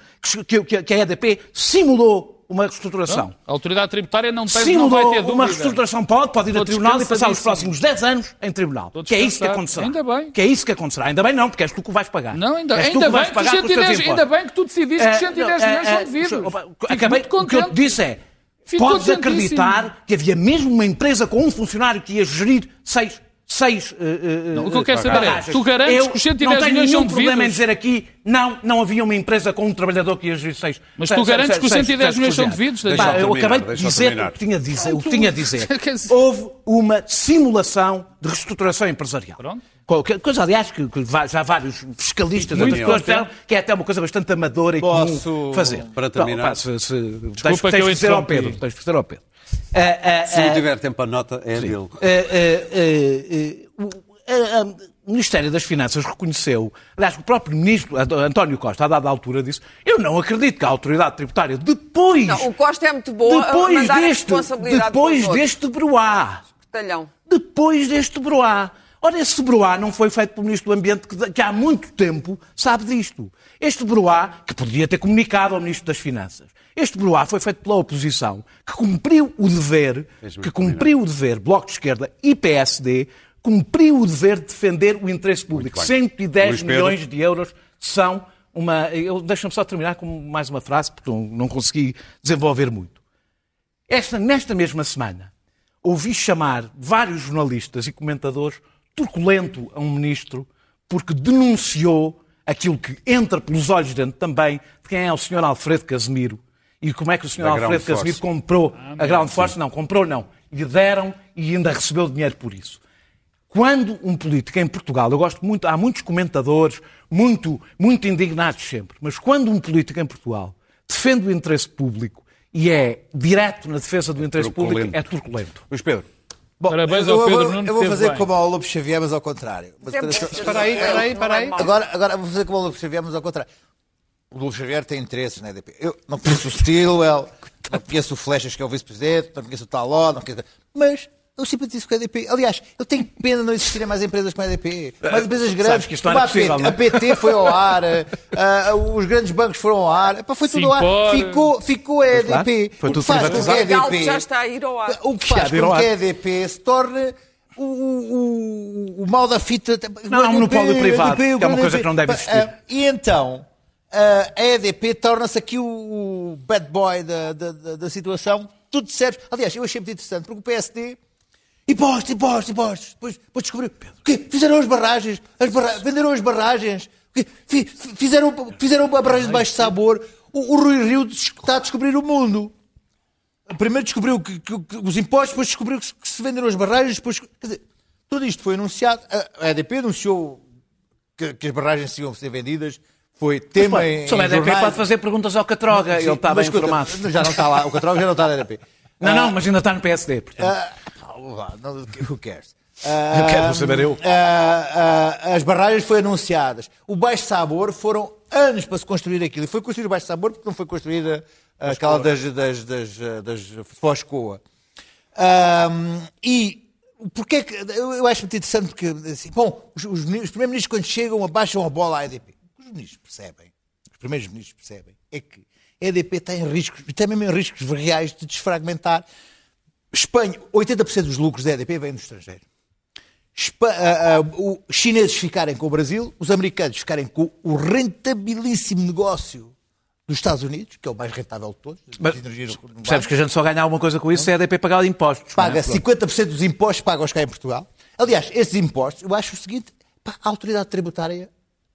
que, que- que a EDP simulou uma reestruturação. A autoridade tributária não, tem, não Simulou vai ter uma dúvida. reestruturação, pode, pode ir a Estou tribunal e passar os próximos 10 anos em tribunal. Estou Que é isso que acontecerá. Ainda bem. Que é isso que acontecerá. Ainda bem não, porque és tu que o vais pagar. Não, ainda, ainda que bem que os pagar com os teus 110, ainda bem que tu decidiste que os 110 É, milhões é, são é, devidos. Fico Acabei, o que eu te disse é, Ficou Podes acreditar que havia mesmo uma empresa com um funcionário que ia gerir seis. Seis, eh, eh, Não, o que eu quero eh, saber é, bagagens. tu garantes Eu que os 110 não tenho milhões nenhum são problema em devidos? dizer aqui, não, não havia uma empresa com um trabalhador que ia gerir seis. Mas tu garantes que os seis- 110 seis milhões são devidos? Pá, eu acabei de dizer o que tinha a dizer. O que tinha a dizer. Houve uma simulação de reestruturação empresarial. Pronto. Coisa, aliás, que, já vários fiscalistas Muito outras pessoas que é até uma coisa bastante amadora e Posso, comum fazer. para terminar? Não, pá, se, se, Desculpa tens, que tens eu dizer ao. Pedro. Tens de dizer ao Pedro. Ah, ah, Se não ah, tiver tempo a nota, é dele. o- o Ministério das Finanças reconheceu, aliás, o próprio ministro Ant- António Costa, a dada altura, disse: Eu não acredito que a autoridade tributária, depois, Não, o Costa é muito bom a depois a deste, responsabilidade depois deste broá, Talhão. depois deste broá. Ora, esse broá não foi feito pelo Ministro do Ambiente, que, que há muito tempo sabe disto. Este broá, que podia ter comunicado ao Ministro das Finanças, este broá foi feito pela oposição, que cumpriu o dever, que cumpriu o dever, Bloco de Esquerda e PSD, cumpriu o dever de defender o interesse público. bem. 110 Luís Pedro. milhões de euros são uma... Deixa-me só terminar com mais uma frase, porque não, não consegui desenvolver muito. Esta, nesta mesma semana, ouvi chamar vários jornalistas e comentadores truculento a um ministro porque denunciou aquilo que entra pelos olhos dentro também de quem é o Sr. Alfredo Casemiro e como é que o Sr. Da Alfredo Force. comprou a Ground Force. Não, comprou não. Lhe deram e ainda recebeu dinheiro por isso. Quando um político em Portugal, eu gosto muito, há muitos comentadores, muito, muito indignados sempre, mas quando um político em Portugal defende o interesse público e é direto na defesa do interesse público, Truculento. é turculento. Luís Pedro. Bom, Parabéns ao Pedro eu vou- Nuno, Eu vou fazer bem. como ao Lobo Xavier, mas ao contrário. Mas espera- aí, espera aí, espera aí. Agora, agora vou fazer como o Lobo Xavier, mas ao contrário. O Lobo Xavier tem interesses na EDP. Eu não conheço o Stilwell, não conheço o Flechas, que é o vice-presidente, não conheço o Taló, não conheço... Mas eu simpatizo com a EDP. Aliás, eu tenho pena de não existirem mais empresas como a EDP. Mais empresas grandes. Sabes que isto não a possível, PT, não é? A PT foi ao ar, ah, os grandes bancos foram ao ar. Epá, foi tudo ao ar. Ficou, ficou a EDP. foi O que tudo faz com que a EDP... já está a ir ao ar. O que faz com que a EDP se torne o, o, o, o mal da fita. Não, é um monopólio privado, que é uma coisa que não deve existir. E então, a EDP torna-se aqui o, bad boy da, da, da, situação. Tudo serve. Aliás, eu achei muito interessante, porque o PSD. Impostos, impostos, impostos. Depois, depois descobriu. O quê? Fizeram as barragens. As barra... Venderam as barragens. Fizeram, fizeram a barragem de baixo sabor. O, o Rui Rio está a descobrir o mundo. Primeiro descobriu que, que- que os impostos, depois descobriu que se, que se venderam as barragens, depois. Quer dizer, tudo isto foi anunciado. A, a EDP anunciou que, que as barragens iam ser vendidas. Foi tema em. Sobre a em EDP jornais. pode fazer perguntas ao Catroga, ele está bem mas informado. Já não está lá, o Catroga já não está na EDP. Não, não, mas ainda está no PSD. portanto. Ah, vá, não, who cares? Quero saber eu. Ah, ah, as barragens foram anunciadas. O Baixo Sabor foram anos para se construir aquilo. E foi construído o Baixo Sabor porque não foi construída aquela das, das, das, das Foscoa. Ahm, e porque é que, eu eu acho muito interessante porque, assim, bom, os, os, os primeiros-ministros quando chegam abaixam a bola à EDP. Os ministros percebem, os primeiros ministros percebem, é que a EDP está em riscos, está mesmo em riscos reais de desfragmentar. Espanha, 80% dos lucros da EDP vêm do estrangeiro. Espa- ah, ah, os chineses ficarem com o Brasil, os americanos ficarem com o rentabilíssimo negócio dos Estados Unidos, que é o mais rentável de todos. Mas percebes que a gente só ganha alguma coisa com isso se a EDP pagar impostos. é? paga 50% dos impostos pagos cá em Portugal. Aliás, esses impostos, eu acho o seguinte, pá, a autoridade tributária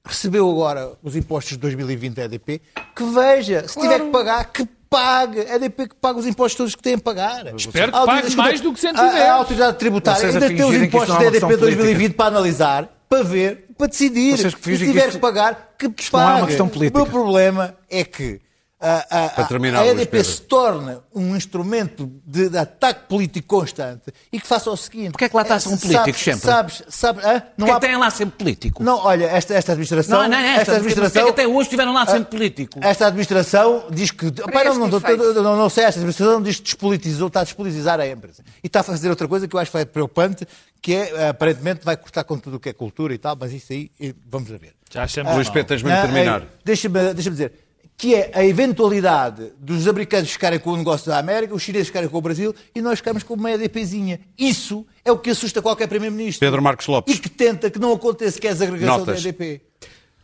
recebeu agora os impostos de 2020 da EDP, que veja, se tiver que pagar, que pague. A EDP que paga os impostos todos que tem a pagar. Espero que pague mais do que 110. A, a autoridade tributária Vocês ainda tem os que impostos é da EDP questão 2020 para analisar, para ver, para decidir. Vocês que se que tiver isto- que pagar, que isto não é pague. uma questão política. O meu problema é que a, a- a Luís EDP Pedro. se torna um instrumento de, de ataque político constante e que faça o seguinte. Porquê é que lá está um político sempre? Sabes, sabes, hã? não Porque há... tem lá sempre político. Não, olha, esta, esta administração. Não, não é esta. administração... que até hoje tiveram lá sempre político. Esta administração diz que. Pá, não, não, não, não, não sei, esta administração diz que despolitizou, está a despolitizar a empresa. E está a fazer outra coisa que eu acho que é preocupante, que é, aparentemente, vai cortar com tudo o que é cultura e tal, mas isso aí, eh, vamos a ver. Já achamos Luís mal. Pedro, tens mesmo de Ah, terminar. eh, Deixa-me deixa dizer que é a eventualidade dos americanos ficarem com o negócio da América, os chineses ficarem com o Brasil e nós ficamos com uma EDPzinha. Isso é o que assusta qualquer primeiro-ministro. Pedro Marcos Lopes. E que tenta que não aconteça, que é a desagregação Notas. da EDP.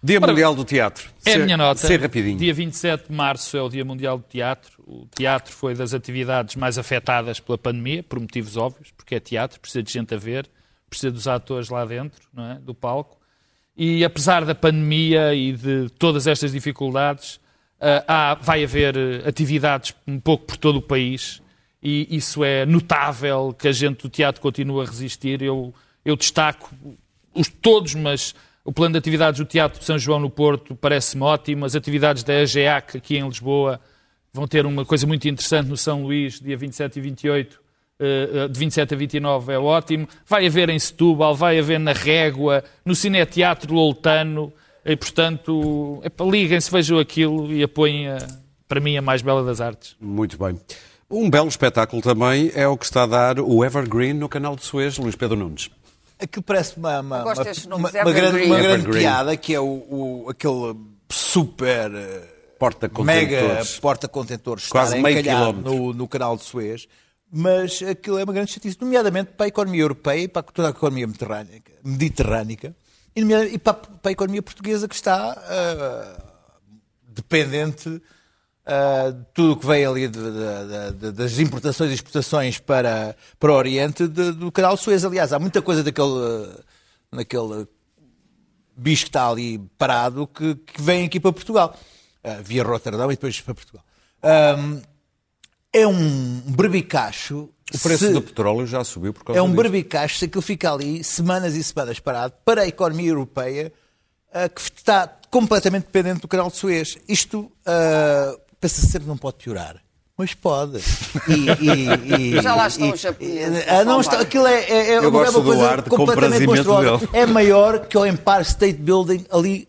Dia Mundial do Teatro. É a Ser- minha nota. Ser rapidinho. Dia 27 de março é o Dia Mundial do Teatro. O teatro foi das atividades mais afetadas pela pandemia, por motivos óbvios, porque é teatro, precisa de gente a ver, precisa dos atores lá dentro, não é? do palco. E apesar da pandemia e de todas estas dificuldades, há- vai haver eh, atividades um pouco por todo o país e isso é notável que a gente do teatro continua a resistir. Eu, eu destaco os todos, mas o plano de atividades do Teatro de São João no Porto parece-me ótimo. As atividades da EGEAC aqui em Lisboa vão ter uma coisa muito interessante no São Luís, dia 27 e 28, eh, eh, de 27 a 29 é ótimo. Vai haver em Setúbal, vai haver na Régua, no Cineteatro Loutano, e portanto, liguem-se, vejam aquilo e apoiem, a, para mim, a mais bela das artes. Muito bem. Um belo espetáculo também é o que está a dar o Evergreen no canal de Suez, Luís Pedro Nunes. Aquilo parece uma, uma, uma, uma, uma grande, Evergreen. uma grande piada que é o, o- aquele super eh, Porta mega contentores. porta-contentores Quase meio quilómetro. no, no canal de Suez, mas aquilo é uma grande chatice, nomeadamente para a economia europeia e para toda a economia mediterrânica, mediterrânica e, para, a economia portuguesa que está ah, dependente ah, de tudo o que vem ali de- de- de- das importações e exportações para, para o Oriente do canal Suez. Aliás, há muita coisa daquele, naquele bicho que está ali parado que, que vem aqui para Portugal, Ah, via Roterdão e depois para Portugal. Ahm, é um berbicacho. O preço se- do petróleo já subiu por causa é um disso. berbicacho se aquilo fica ali semanas e semanas parado para a economia europeia ah, que está completamente dependente do canal de Suez. Isto ah, pensa sempre que não pode piorar. Mas pode. E- e- e- Já lá estão e- os japoneses Ah, não está, aquilo é, é, é uma coisa completamente monstruosa. É maior que o Empire State Building ali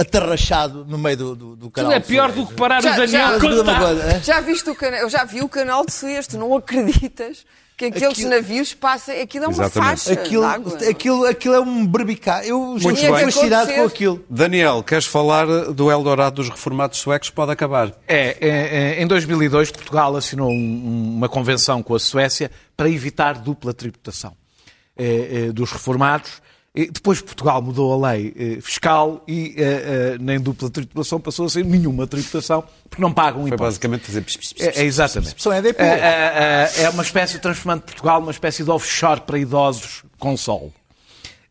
atarrachado no meio do, do, do canal Aquilo é pior do que parar Já- o Daniel já- coisa, hein? Já viste o canal? Eu já vi o canal de Suez, tu não acreditas que aqueles Aquilo- navios passam. Aquilo é uma Exatamente. faixa. Aquilo, de água. aquilo, aquilo é um berbicar. Eu já bem. fascinado com aquilo. Daniel, queres falar do Eldorado dos reformados suecos? Pode acabar. É, é, é, em 2002, Portugal assinou um- uma convenção com a Suécia para evitar dupla tributação é, é, dos reformados. E depois Portugal mudou a lei é, fiscal e é, é, nem dupla tributação passou a ser nenhuma tributação, porque não pagam Foi impostos. basicamente fazer... pis, pis, É, é exatamente. São EDP. É, é, é, é uma espécie, transformando Portugal numa espécie de offshore para idosos com sol.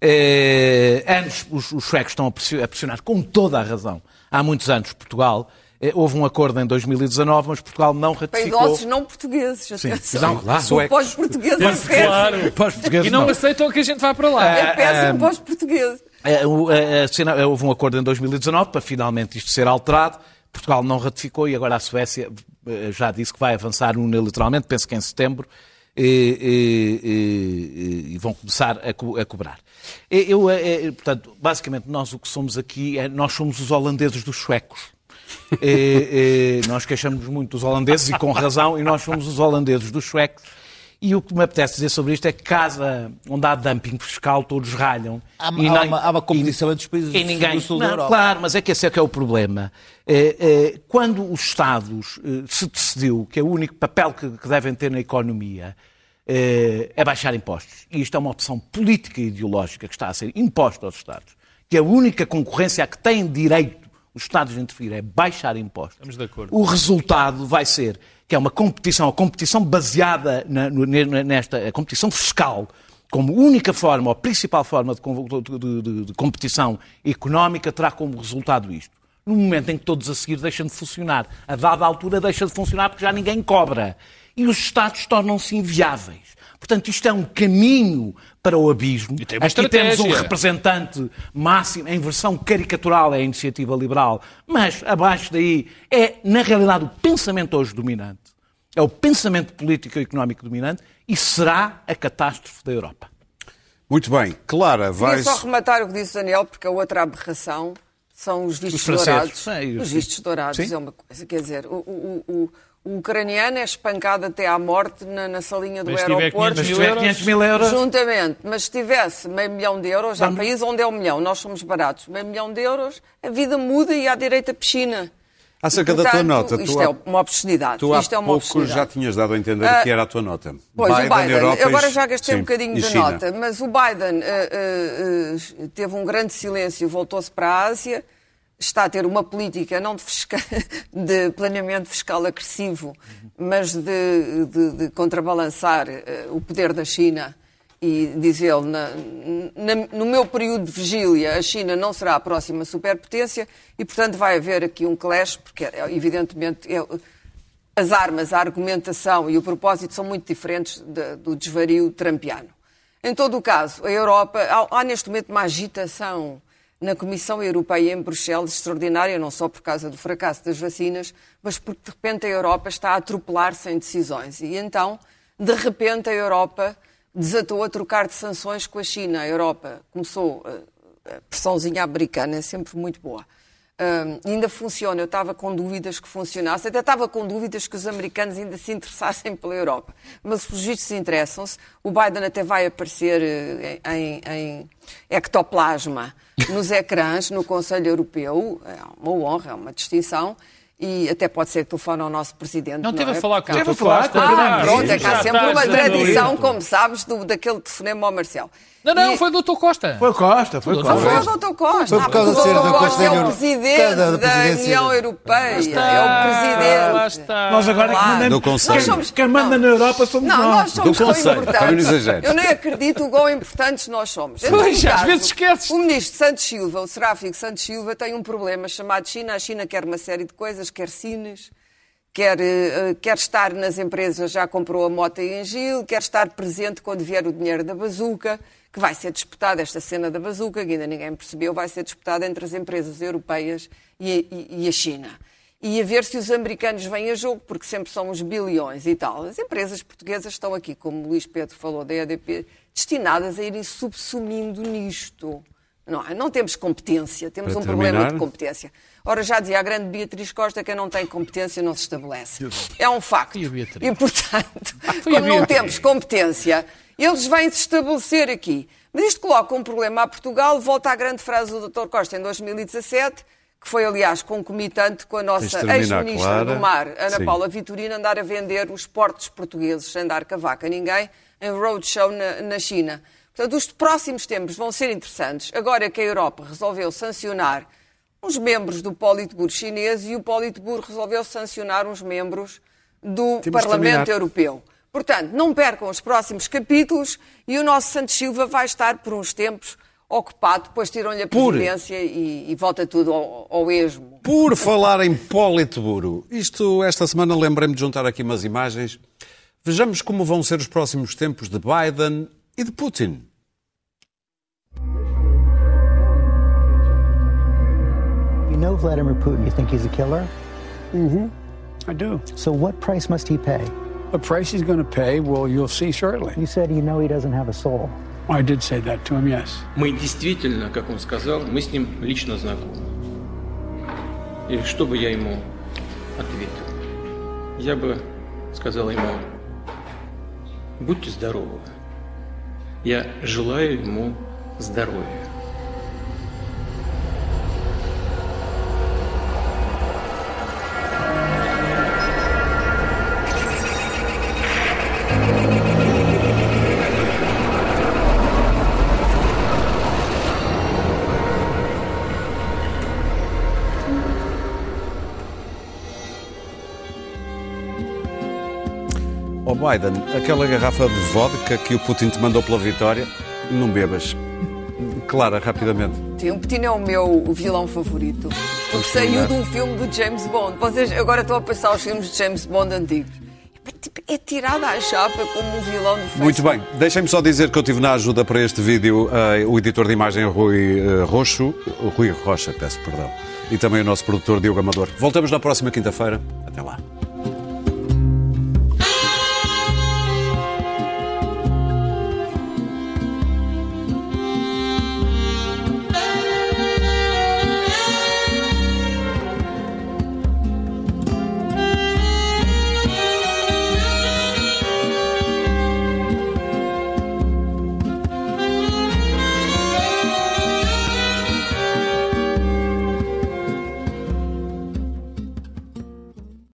É, anos, os, os suecos estão a pressionar, com toda a razão. Há muitos anos, Portugal. É, houve um acordo em 2019, mas Portugal não Para ratificou. idosos não portugueses. atenção. não, claro. Sou pós-portugueses. É. Claro. Para os portugueses, E não não. aceitam que a gente vá para lá. É péssimo para os portugueses. É, o- é, assina- é, Houve um acordo em 2019 para finalmente isto ser alterado. Portugal não ratificou e agora a Suécia eh, já disse que vai avançar unilateralmente, penso que em setembro, e, e- e- e vão começar a, co- a cobrar. Eu, eh, eh, portanto, basicamente, nós o que somos aqui é nós somos os holandeses dos suecos. E- e nós queixamos muito dos holandeses e com razão, e nós somos os holandeses dos suecos. E o que me apetece dizer sobre isto é que casa onde há dumping fiscal, todos ralham. Há, E há nem- uma, há uma competição entre os países e ninguém... do sul Não, da Europa. Claro, mas é que esse é que é o problema. É, é, quando os Estados eh, se decidiu que é o único papel que, que devem ter na economia eh, é baixar impostos, e isto é uma opção política e ideológica que está a ser imposta aos Estados, que a única concorrência a que têm direito os Estados de intervir é baixar impostos. Estamos de acordo. O resultado vai ser que é uma competição, a competição baseada na- nesta a competição fiscal, como única forma, ou principal forma de, de- de- de competição económica, terá como resultado isto. No momento em que todos a seguir deixam de funcionar, a dada altura deixa de funcionar porque já ninguém cobra. E os Estados tornam-se inviáveis. Portanto, isto é um caminho para o abismo. E tem uma Aqui temos um representante máximo, em versão caricatural é a iniciativa liberal, mas abaixo daí é, na realidade, o pensamento hoje dominante. É o pensamento político e económico dominante e será a catástrofe da Europa. Muito bem. Clara, Queria vais... só rematar o que disse o Daniel, porque a outra aberração são os vistos Os dourados. É, os- os vistos dourados Sim. é uma coisa. Quer dizer, o, o- o- o ucraniano é espancado até à morte na, na salinha do Mas aeroporto. 500 Mas se mil euros, 500 mil euros, Juntamente, mas se tivesse meio milhão de euros, há Vamos- países onde é um milhão, nós somos baratos, meio milhão de euros, a vida muda e há direito à piscina. Acerca E, da tua portanto, nota, tu Isto há- é uma obscenidade. Tu há isto é uma pouco já tinhas dado a entender Ah, que era a tua nota. Pois, o Biden, Europa agora já gastei Sim, um bocadinho de China. nota, mas o Biden eh, eh, teve um grande silêncio, voltou-se para a Ásia, está a ter uma política não de, fisca- de planeamento fiscal agressivo, mas de, de- de contrabalançar eh, o poder da China e diz ele, na- na- no meu período de vigília, a China não será a próxima superpotência e, portanto, vai haver aqui um clash, porque, é, evidentemente, é- as armas, a argumentação e o propósito são muito diferentes de- do desvario trampiano. Em todo o caso, a Europa, há, há neste momento uma agitação na Comissão Europeia em Bruxelas extraordinária, não só por causa do fracasso das vacinas, mas porque de repente a Europa está a atropelar-se em decisões. E então, de repente, a Europa desatou a trocar de sanções com a China. A Europa começou, eh, a pressãozinha americana é sempre muito boa. Ainda funciona. Eu estava com dúvidas que funcionasse, até estava com dúvidas que os americanos ainda se interessassem pela Europa. Mas os vistos interessam-se. O Biden até vai aparecer eh, em, em ectoplasma nos ecrãs no Conselho Europeu. É uma honra, é uma distinção. E até pode ser que telefone ao nosso presidente. Não teve é? a falar com o Porque há- Dr. Costa. Ah, Ah, pronto, é que há sempre uma tradição, como sabes, do, daquele telefonema ao Marcelo. Não, não, E- foi o Dr. Costa. Foi Costa, foi Tudo não Costa. foi o Dr. Costa. Foi por causa Ah, de ser o do Dr. Costa é o presidente Da- da. União Europeia. está, É o presidente. lá está. Nós agora Claro. que mandamos, Do Conselho. quem, Nós somos- quem manda não. na Europa somos Não, nós nós. somos Do tão Conselho, importantes. não. Eu nem acredito o quão importantes nós somos. Pois, às vezes esqueces. O ministro Santos Silva, o seráfico Santos Silva, tem um problema chamado China. A China quer uma série de coisas, quer cines, quer, eh, quer estar nas empresas, já comprou a moto em Gil, quer estar presente quando vier o dinheiro da bazuca, que vai ser disputada, esta cena da bazuca, que ainda ninguém percebeu, vai ser disputada entre as empresas europeias e, e- e a China. E a ver se os americanos vêm a jogo, porque sempre são os bilhões e tal. As empresas portuguesas estão aqui, como o Luís Pedro falou da EDP, destinadas a irem subsumindo nisto. Não, é? não temos competência, temos Para um problema terminar. de competência. Ora, já dizia a grande Beatriz Costa, quem não tem competência não se estabelece. É um facto. Beatriz. E, portanto, Foi a como não temos competência, eles vêm se estabelecer aqui. Mas isto coloca um problema a Portugal. Volta à grande frase do Dr. Costa em 2017, que foi, aliás, concomitante com a nossa ex-ministra do Mar, Ana Sim. Paula Vitorino, andar a vender os portos portugueses sem dar cavaca a ninguém em roadshow na, na China. Portanto, os próximos tempos vão ser interessantes. Agora que a Europa resolveu sancionar uns membros do Politburo chinês e o Politburo resolveu sancionar uns membros do de Parlamento. Europeu. Portanto, não percam os próximos capítulos e o nosso Santos Silva vai estar por uns tempos ocupado, depois tiram-lhe a Por- presidência e, e volta tudo ao, ao esmo. Por falar em Politburo, isto esta semana lembrei-me de juntar aqui umas imagens. Vejamos como vão ser os próximos tempos de Biden e de Putin. You know Vladimir Putin. You think he's a killer? I do. So what price must he pay? The price he's going to pay, well, you'll see shortly. You said you know he doesn't have a soul. I did say that to him, yes. Мы действительно, как он сказал, мы с ним лично знакомы. И что бы я ему ответил? Я бы сказал ему, будьте здоровы. Я желаю ему здоровья. Ó Biden, aquela garrafa de vodka que o Putin te mandou pela vitória, não bebas. Clara, rapidamente. Sim, o Putin é o meu vilão favorito. Porque saiu de um filme do James Bond. Vocês agora estão a passar os filmes de James Bond antigos. É, tipo, É tirada à chapa como um vilão do Facebook. Muito bem, deixem-me só dizer que eu tive na ajuda para este vídeo eh, o editor de imagem Rui eh, Roxo, Rui Rocha, peço perdão, e também o nosso produtor Diogo Amador. Voltamos na próxima quinta-feira.